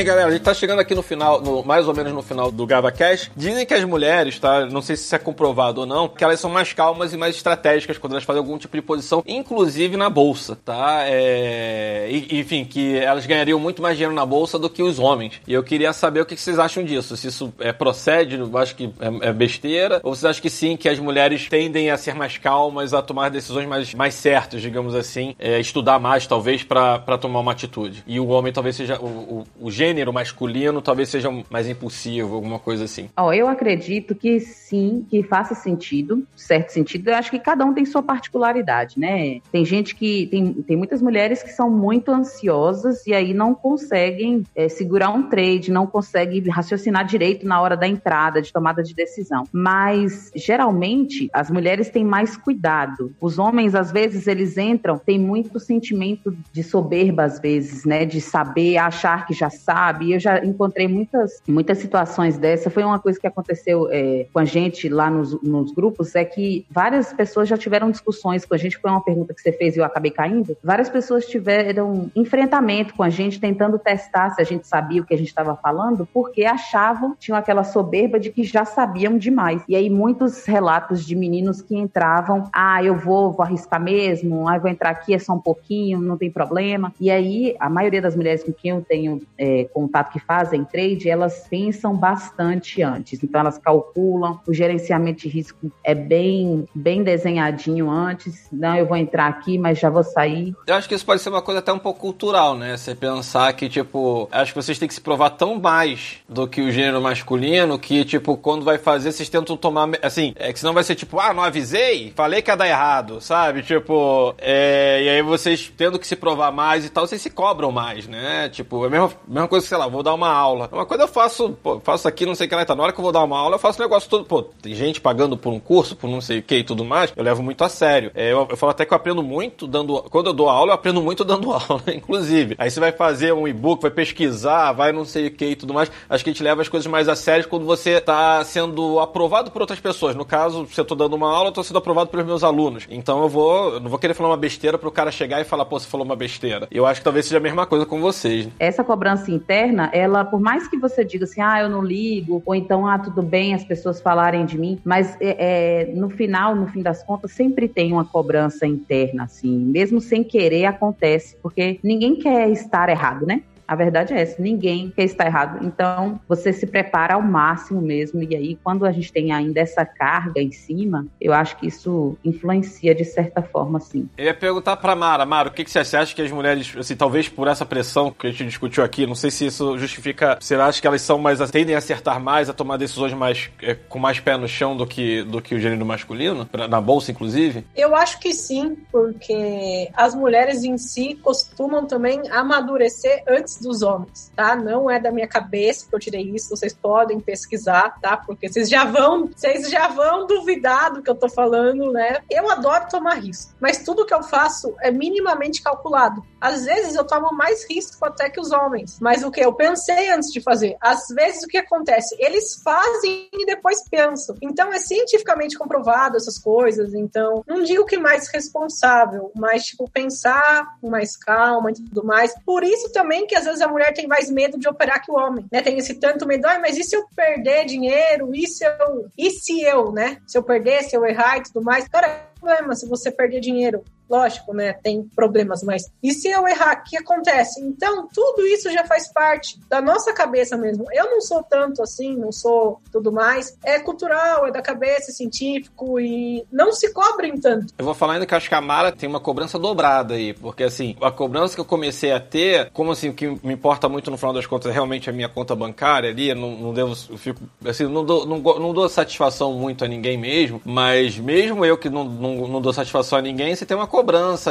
Bem, galera, a gente tá chegando aqui no final, no- mais ou menos no final do GavaCast. Dizem que as mulheres, tá? Não sei se isso é comprovado ou não, que elas são mais calmas e mais estratégicas quando elas fazem algum tipo de posição, inclusive na bolsa, tá? É... e- enfim, que elas ganhariam muito mais dinheiro na bolsa do que os homens. E eu queria saber o que vocês acham disso. Se isso é, procede, eu acho que é, é besteira, ou vocês acham que sim, que as mulheres tendem a ser mais calmas, a tomar decisões mais, mais certas, digamos assim, é, estudar mais, talvez, pra tomar uma atitude. E o homem talvez seja. O, o, o gênero masculino talvez seja mais impulsivo, alguma coisa assim. Ó, eu acredito que sim, que faça sentido, certo sentido. Eu acho que cada um tem sua particularidade, né? Tem gente que. Tem, tem muitas mulheres que são muito ansiosas e aí não conseguem é, segurar um trade, não conseguem raciocinar direito na hora da entrada, de tomada de decisão. Mas, geralmente, as mulheres têm mais cuidado. Os homens, às vezes, eles entram, tem muito sentimento de soberba, às vezes, né? De saber, achar que já sabe. E eu já encontrei muitas, muitas situações dessa. Foi uma coisa que aconteceu é, com a gente lá nos, nos grupos, é que várias pessoas já tiveram discussões com a gente. Foi uma pergunta que você fez e eu acabei caindo. Várias pessoas tiveram enfrentamento com a gente, tentando testar se a gente sabia o que a gente estava falando, porque achavam, tinham aquela soberba de que já sabiam demais. E aí, muitos relatos de meninos que entravam, ah, eu vou, vou arriscar mesmo, ah, vou entrar aqui, é só um pouquinho, não tem problema. E aí, a maioria das mulheres com quem eu tenho é, contato que fazem trade, elas pensam bastante antes. Então, elas calculam, o gerenciamento de risco é bem, bem desenhadinho antes. Não, eu vou entrar aqui, mas já vou sair. Eu acho que isso pode ser uma coisa até um pouco cultural, né? Você pensar que, tipo, acho que vocês têm que se provar tão mais do que o gênero masculino que, tipo, quando vai fazer, vocês tentam tomar. Assim, é que senão vai ser tipo, ah, não avisei? Falei que ia dar errado, sabe? Tipo, é, e aí vocês tendo que se provar mais e tal, vocês se cobram mais, né? Tipo, é mesma coisa sei lá, vou dar uma aula. Uma coisa eu faço, pô, faço aqui, não sei o que lá, tá. Na hora que eu vou dar uma aula, eu faço o negócio todo. Pô, tem gente pagando por um curso, por não sei o que e tudo mais, eu levo muito a sério. É, eu, eu falo até que eu aprendo muito dando. Quando eu dou aula, eu aprendo muito dando [LAUGHS] aula, inclusive. Aí você vai fazer um e-book, vai pesquisar, vai não sei o que e tudo mais. Acho que a gente leva as coisas mais a sério quando você tá sendo aprovado por outras pessoas. No caso, se eu tô dando uma aula, eu tô sendo aprovado pelos meus alunos. Então eu vou. Eu não vou querer falar uma besteira pro cara chegar e falar, pô, você falou uma besteira. Eu acho que talvez seja a mesma coisa com vocês. né? essa cobrança interna, ela, por mais que você diga assim, ah, eu não ligo, ou então, ah, tudo bem, as pessoas falarem de mim, mas é, é, no final, no fim das contas, sempre tem uma cobrança interna, assim, mesmo sem querer acontece, porque ninguém quer estar errado, né? A verdade é essa, ninguém quer estar errado. Então, você se prepara ao máximo mesmo. E aí, quando a gente tem ainda essa carga em cima, eu acho que isso influencia de certa forma, sim. Eu ia perguntar pra Mara, Mara, o que, que você acha? Você acha que as mulheres, assim, talvez por essa pressão que a gente discutiu aqui, não sei se isso justifica. Você acha que elas são mais. tendem a acertar mais, a tomar decisões mais é, com mais pé no chão do que, do que o gênero masculino? Pra- Na bolsa, inclusive? Eu acho que sim, porque as mulheres em si costumam também amadurecer antes dos homens, tá? Não é da minha cabeça que eu tirei isso, vocês podem pesquisar, tá? Porque vocês já vão, vocês já vão duvidar do que eu tô falando, né? Eu adoro tomar risco, mas tudo que eu faço é minimamente calculado. Às vezes eu tomo mais risco até que os homens, mas o que eu pensei antes de fazer. Às vezes o que acontece? Eles fazem e depois pensam. Então é cientificamente comprovado essas coisas, então não digo que mais responsável, mas tipo pensar com mais calma e tudo mais. Por isso também que às vezes a mulher tem mais medo de operar que o homem, né? Tem esse tanto medo, ai, mas e se eu perder dinheiro? E se eu, e se eu, né? Se eu perder, se eu errar e tudo mais? Cara, problema se você perder dinheiro. Lógico, né? Tem problemas, mas e se eu errar? O que acontece? Então, tudo isso já faz parte da nossa cabeça mesmo. Eu não sou tanto assim, não sou tudo mais. É cultural, é da cabeça, é científico e não se cobrem tanto. Eu vou falar ainda que acho que a Mara tem uma cobrança dobrada aí, porque assim, a cobrança que eu comecei a ter, como assim, o que me importa muito no final das contas é realmente a minha conta bancária ali, não, não devo, eu fico, assim, não dou, não, não dou satisfação muito a ninguém mesmo, mas mesmo eu que não, não, não dou satisfação a ninguém, você tem uma cobrança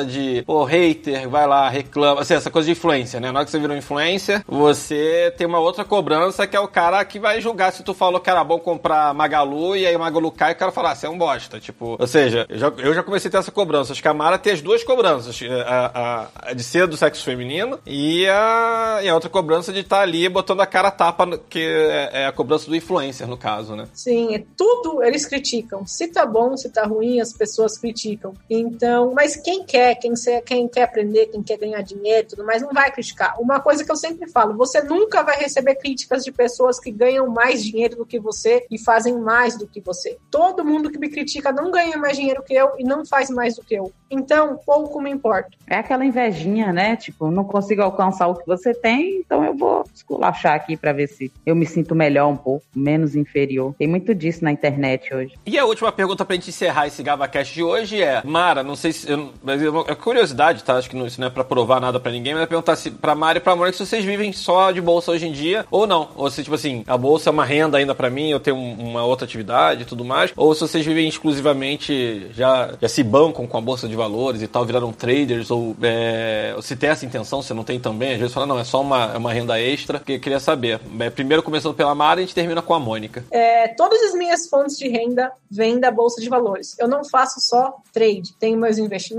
de, pô, hater, vai lá, reclama, assim, essa coisa de influência, né? Na hora que você vira um influencer, você tem uma outra cobrança que é o cara que vai julgar se tu falou que era bom comprar Magalu e aí Magalu cai e o cara fala, ah, você é um bosta, tipo, ou seja, eu já, eu já comecei a ter essa cobrança. Acho que a Mara tem as duas cobranças, a, a- a de ser do sexo feminino e a, e a outra cobrança de estar ali botando a cara tapa, que é, é a cobrança do influencer, no caso, né? Sim, é tudo eles criticam. Se tá bom, se tá ruim, as pessoas criticam. Então, mas quem quer, quem, quem quer aprender, quem quer ganhar dinheiro e tudo mais, não vai criticar. Uma coisa que eu sempre falo, você nunca vai receber críticas de pessoas que ganham mais dinheiro do que você e fazem mais do que você. Todo mundo que me critica não ganha mais dinheiro que eu e não faz mais do que eu. Então, pouco me importa. É aquela invejinha, né? Tipo, não consigo alcançar o que você tem, então eu vou esculachar aqui pra ver se eu me sinto melhor um pouco, menos inferior. Tem muito disso na internet hoje. E a última pergunta pra gente encerrar esse GavaCast de hoje é: Mara, não sei se. eu- mas é curiosidade, tá? Acho que não, isso não é pra provar nada pra ninguém, mas é perguntar se, pra Mara e pra Mônica se vocês vivem só de bolsa hoje em dia ou não. Ou se, tipo assim, a bolsa é uma renda ainda pra mim, eu tenho um- uma outra atividade e tudo mais. Ou se vocês vivem exclusivamente, já, já se bancam com a bolsa de valores e tal, viraram traders, ou, é, se tem essa intenção, se não tem também. Às vezes fala, não, é só uma, é uma renda extra. Que eu queria saber. É, primeiro começando pela Mara e a gente termina com a Mônica. É, todas as minhas fontes de renda vêm da Bolsa de Valores. Eu não faço só trade. Tenho meus investimentos,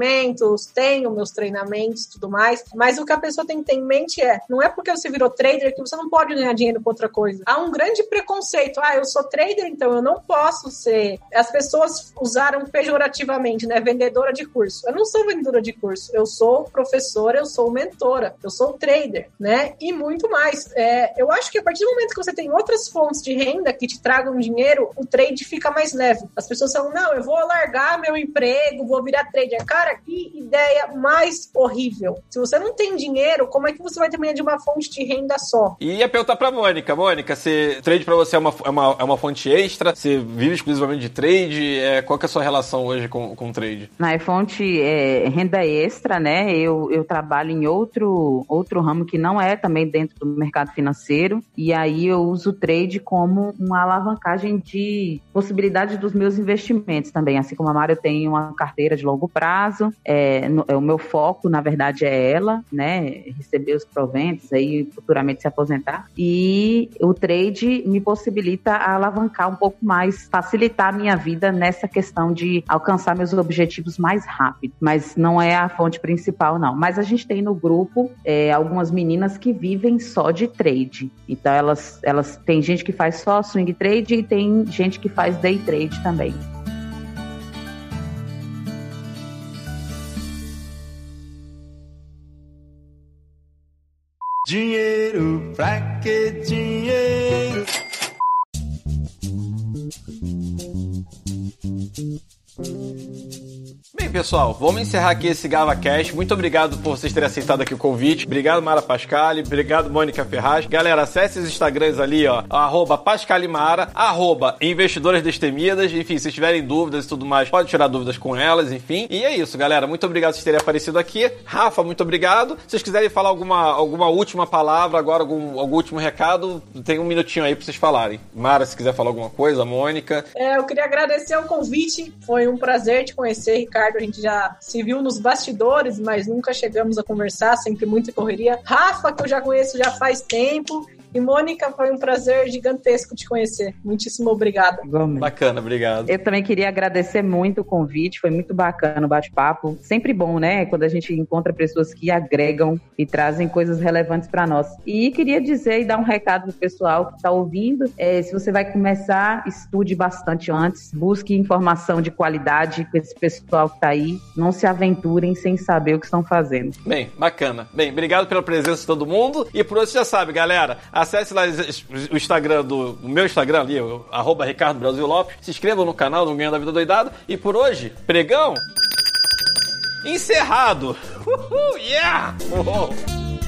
tenho meus treinamentos tudo mais. Mas o que a pessoa tem que ter em mente é: não é porque você virou trader que você não pode ganhar dinheiro com outra coisa. Há um grande preconceito. Ah, eu sou trader, então eu não posso ser. As pessoas usaram pejorativamente, né? Vendedora de curso. Eu não sou vendedora de curso. Eu sou professora, eu sou mentora, eu sou trader, né? E muito mais. É, eu acho que a partir do momento que você tem outras fontes de renda que te tragam dinheiro, o trade fica mais leve. As pessoas falam, não, eu vou largar meu emprego, vou virar trader. Cara, que ideia mais horrível. Se você não tem dinheiro, como é que você vai depender de uma fonte de renda só? E ia perguntar pra Mônica. Mônica, se trade pra você é uma, é uma, é uma fonte extra? Você vive exclusivamente de trade? É, qual que é a sua relação hoje com, com trade? Na fonte é, renda extra, né? Eu, eu trabalho em outro, outro ramo que não é também dentro do mercado financeiro. E aí eu uso o trade como uma alavancagem de possibilidade dos meus investimentos também. Assim como a Mara, eu tenho uma carteira de longo prazo. É, no- é, o meu foco, na verdade, é ela, né? Receber os proventos aí, futuramente se aposentar. E o trade me possibilita alavancar um pouco mais, facilitar a minha vida nessa questão de alcançar meus objetivos mais rápido. Mas não é a fonte principal, não. Mas a gente tem no grupo é, algumas meninas que vivem só de trade. Então elas, elas tem gente que faz só swing trade e tem gente que faz day trade também. Dinheiro, pra que dinheiro? Pessoal, vamos encerrar aqui esse GavaCast. Muito obrigado por vocês terem aceitado aqui o convite. Obrigado, Mara Pascali. Obrigado, Mônica Ferraz. Galera, acesse os Instagrams ali, ó. Arroba Pascalimara, arroba Investidoras Destemidas. Enfim, se tiverem dúvidas e tudo mais, pode tirar dúvidas com elas, enfim. E é isso, galera. Muito obrigado por terem aparecido aqui. Rafa, muito obrigado. Se vocês quiserem falar alguma, alguma última palavra agora, algum, algum último recado, tem um minutinho aí pra vocês falarem. Mara, se quiser falar alguma coisa, Mônica. É, eu queria agradecer o convite. Foi um prazer te conhecer, Ricardo. Gente já se viu nos bastidores, mas nunca chegamos a conversar, sempre muita correria. Rafa, que eu já conheço já faz tempo. E Mônica, foi um prazer gigantesco te conhecer. Muitíssimo obrigada. Igualmente. Bacana, obrigado. Eu também queria agradecer muito o convite, foi muito bacana o bate-papo. Sempre bom, né? Quando a gente encontra pessoas que agregam e trazem coisas relevantes para nós. E queria dizer e dar um recado pro pessoal que está ouvindo: é, se você vai começar, estude bastante antes, busque informação de qualidade com esse pessoal que está aí. Não se aventurem sem saber o que estão fazendo. Bem, bacana. Bem, obrigado pela presença de todo mundo. E por hoje já sabe, galera, acesse lá o Instagram do o meu Instagram ali, arroba Ricardo Brasil Lopes. Se inscreva no canal do Ganhando da Vida Doidado. E por hoje, pregão encerrado. Uhul, yeah! Uhul.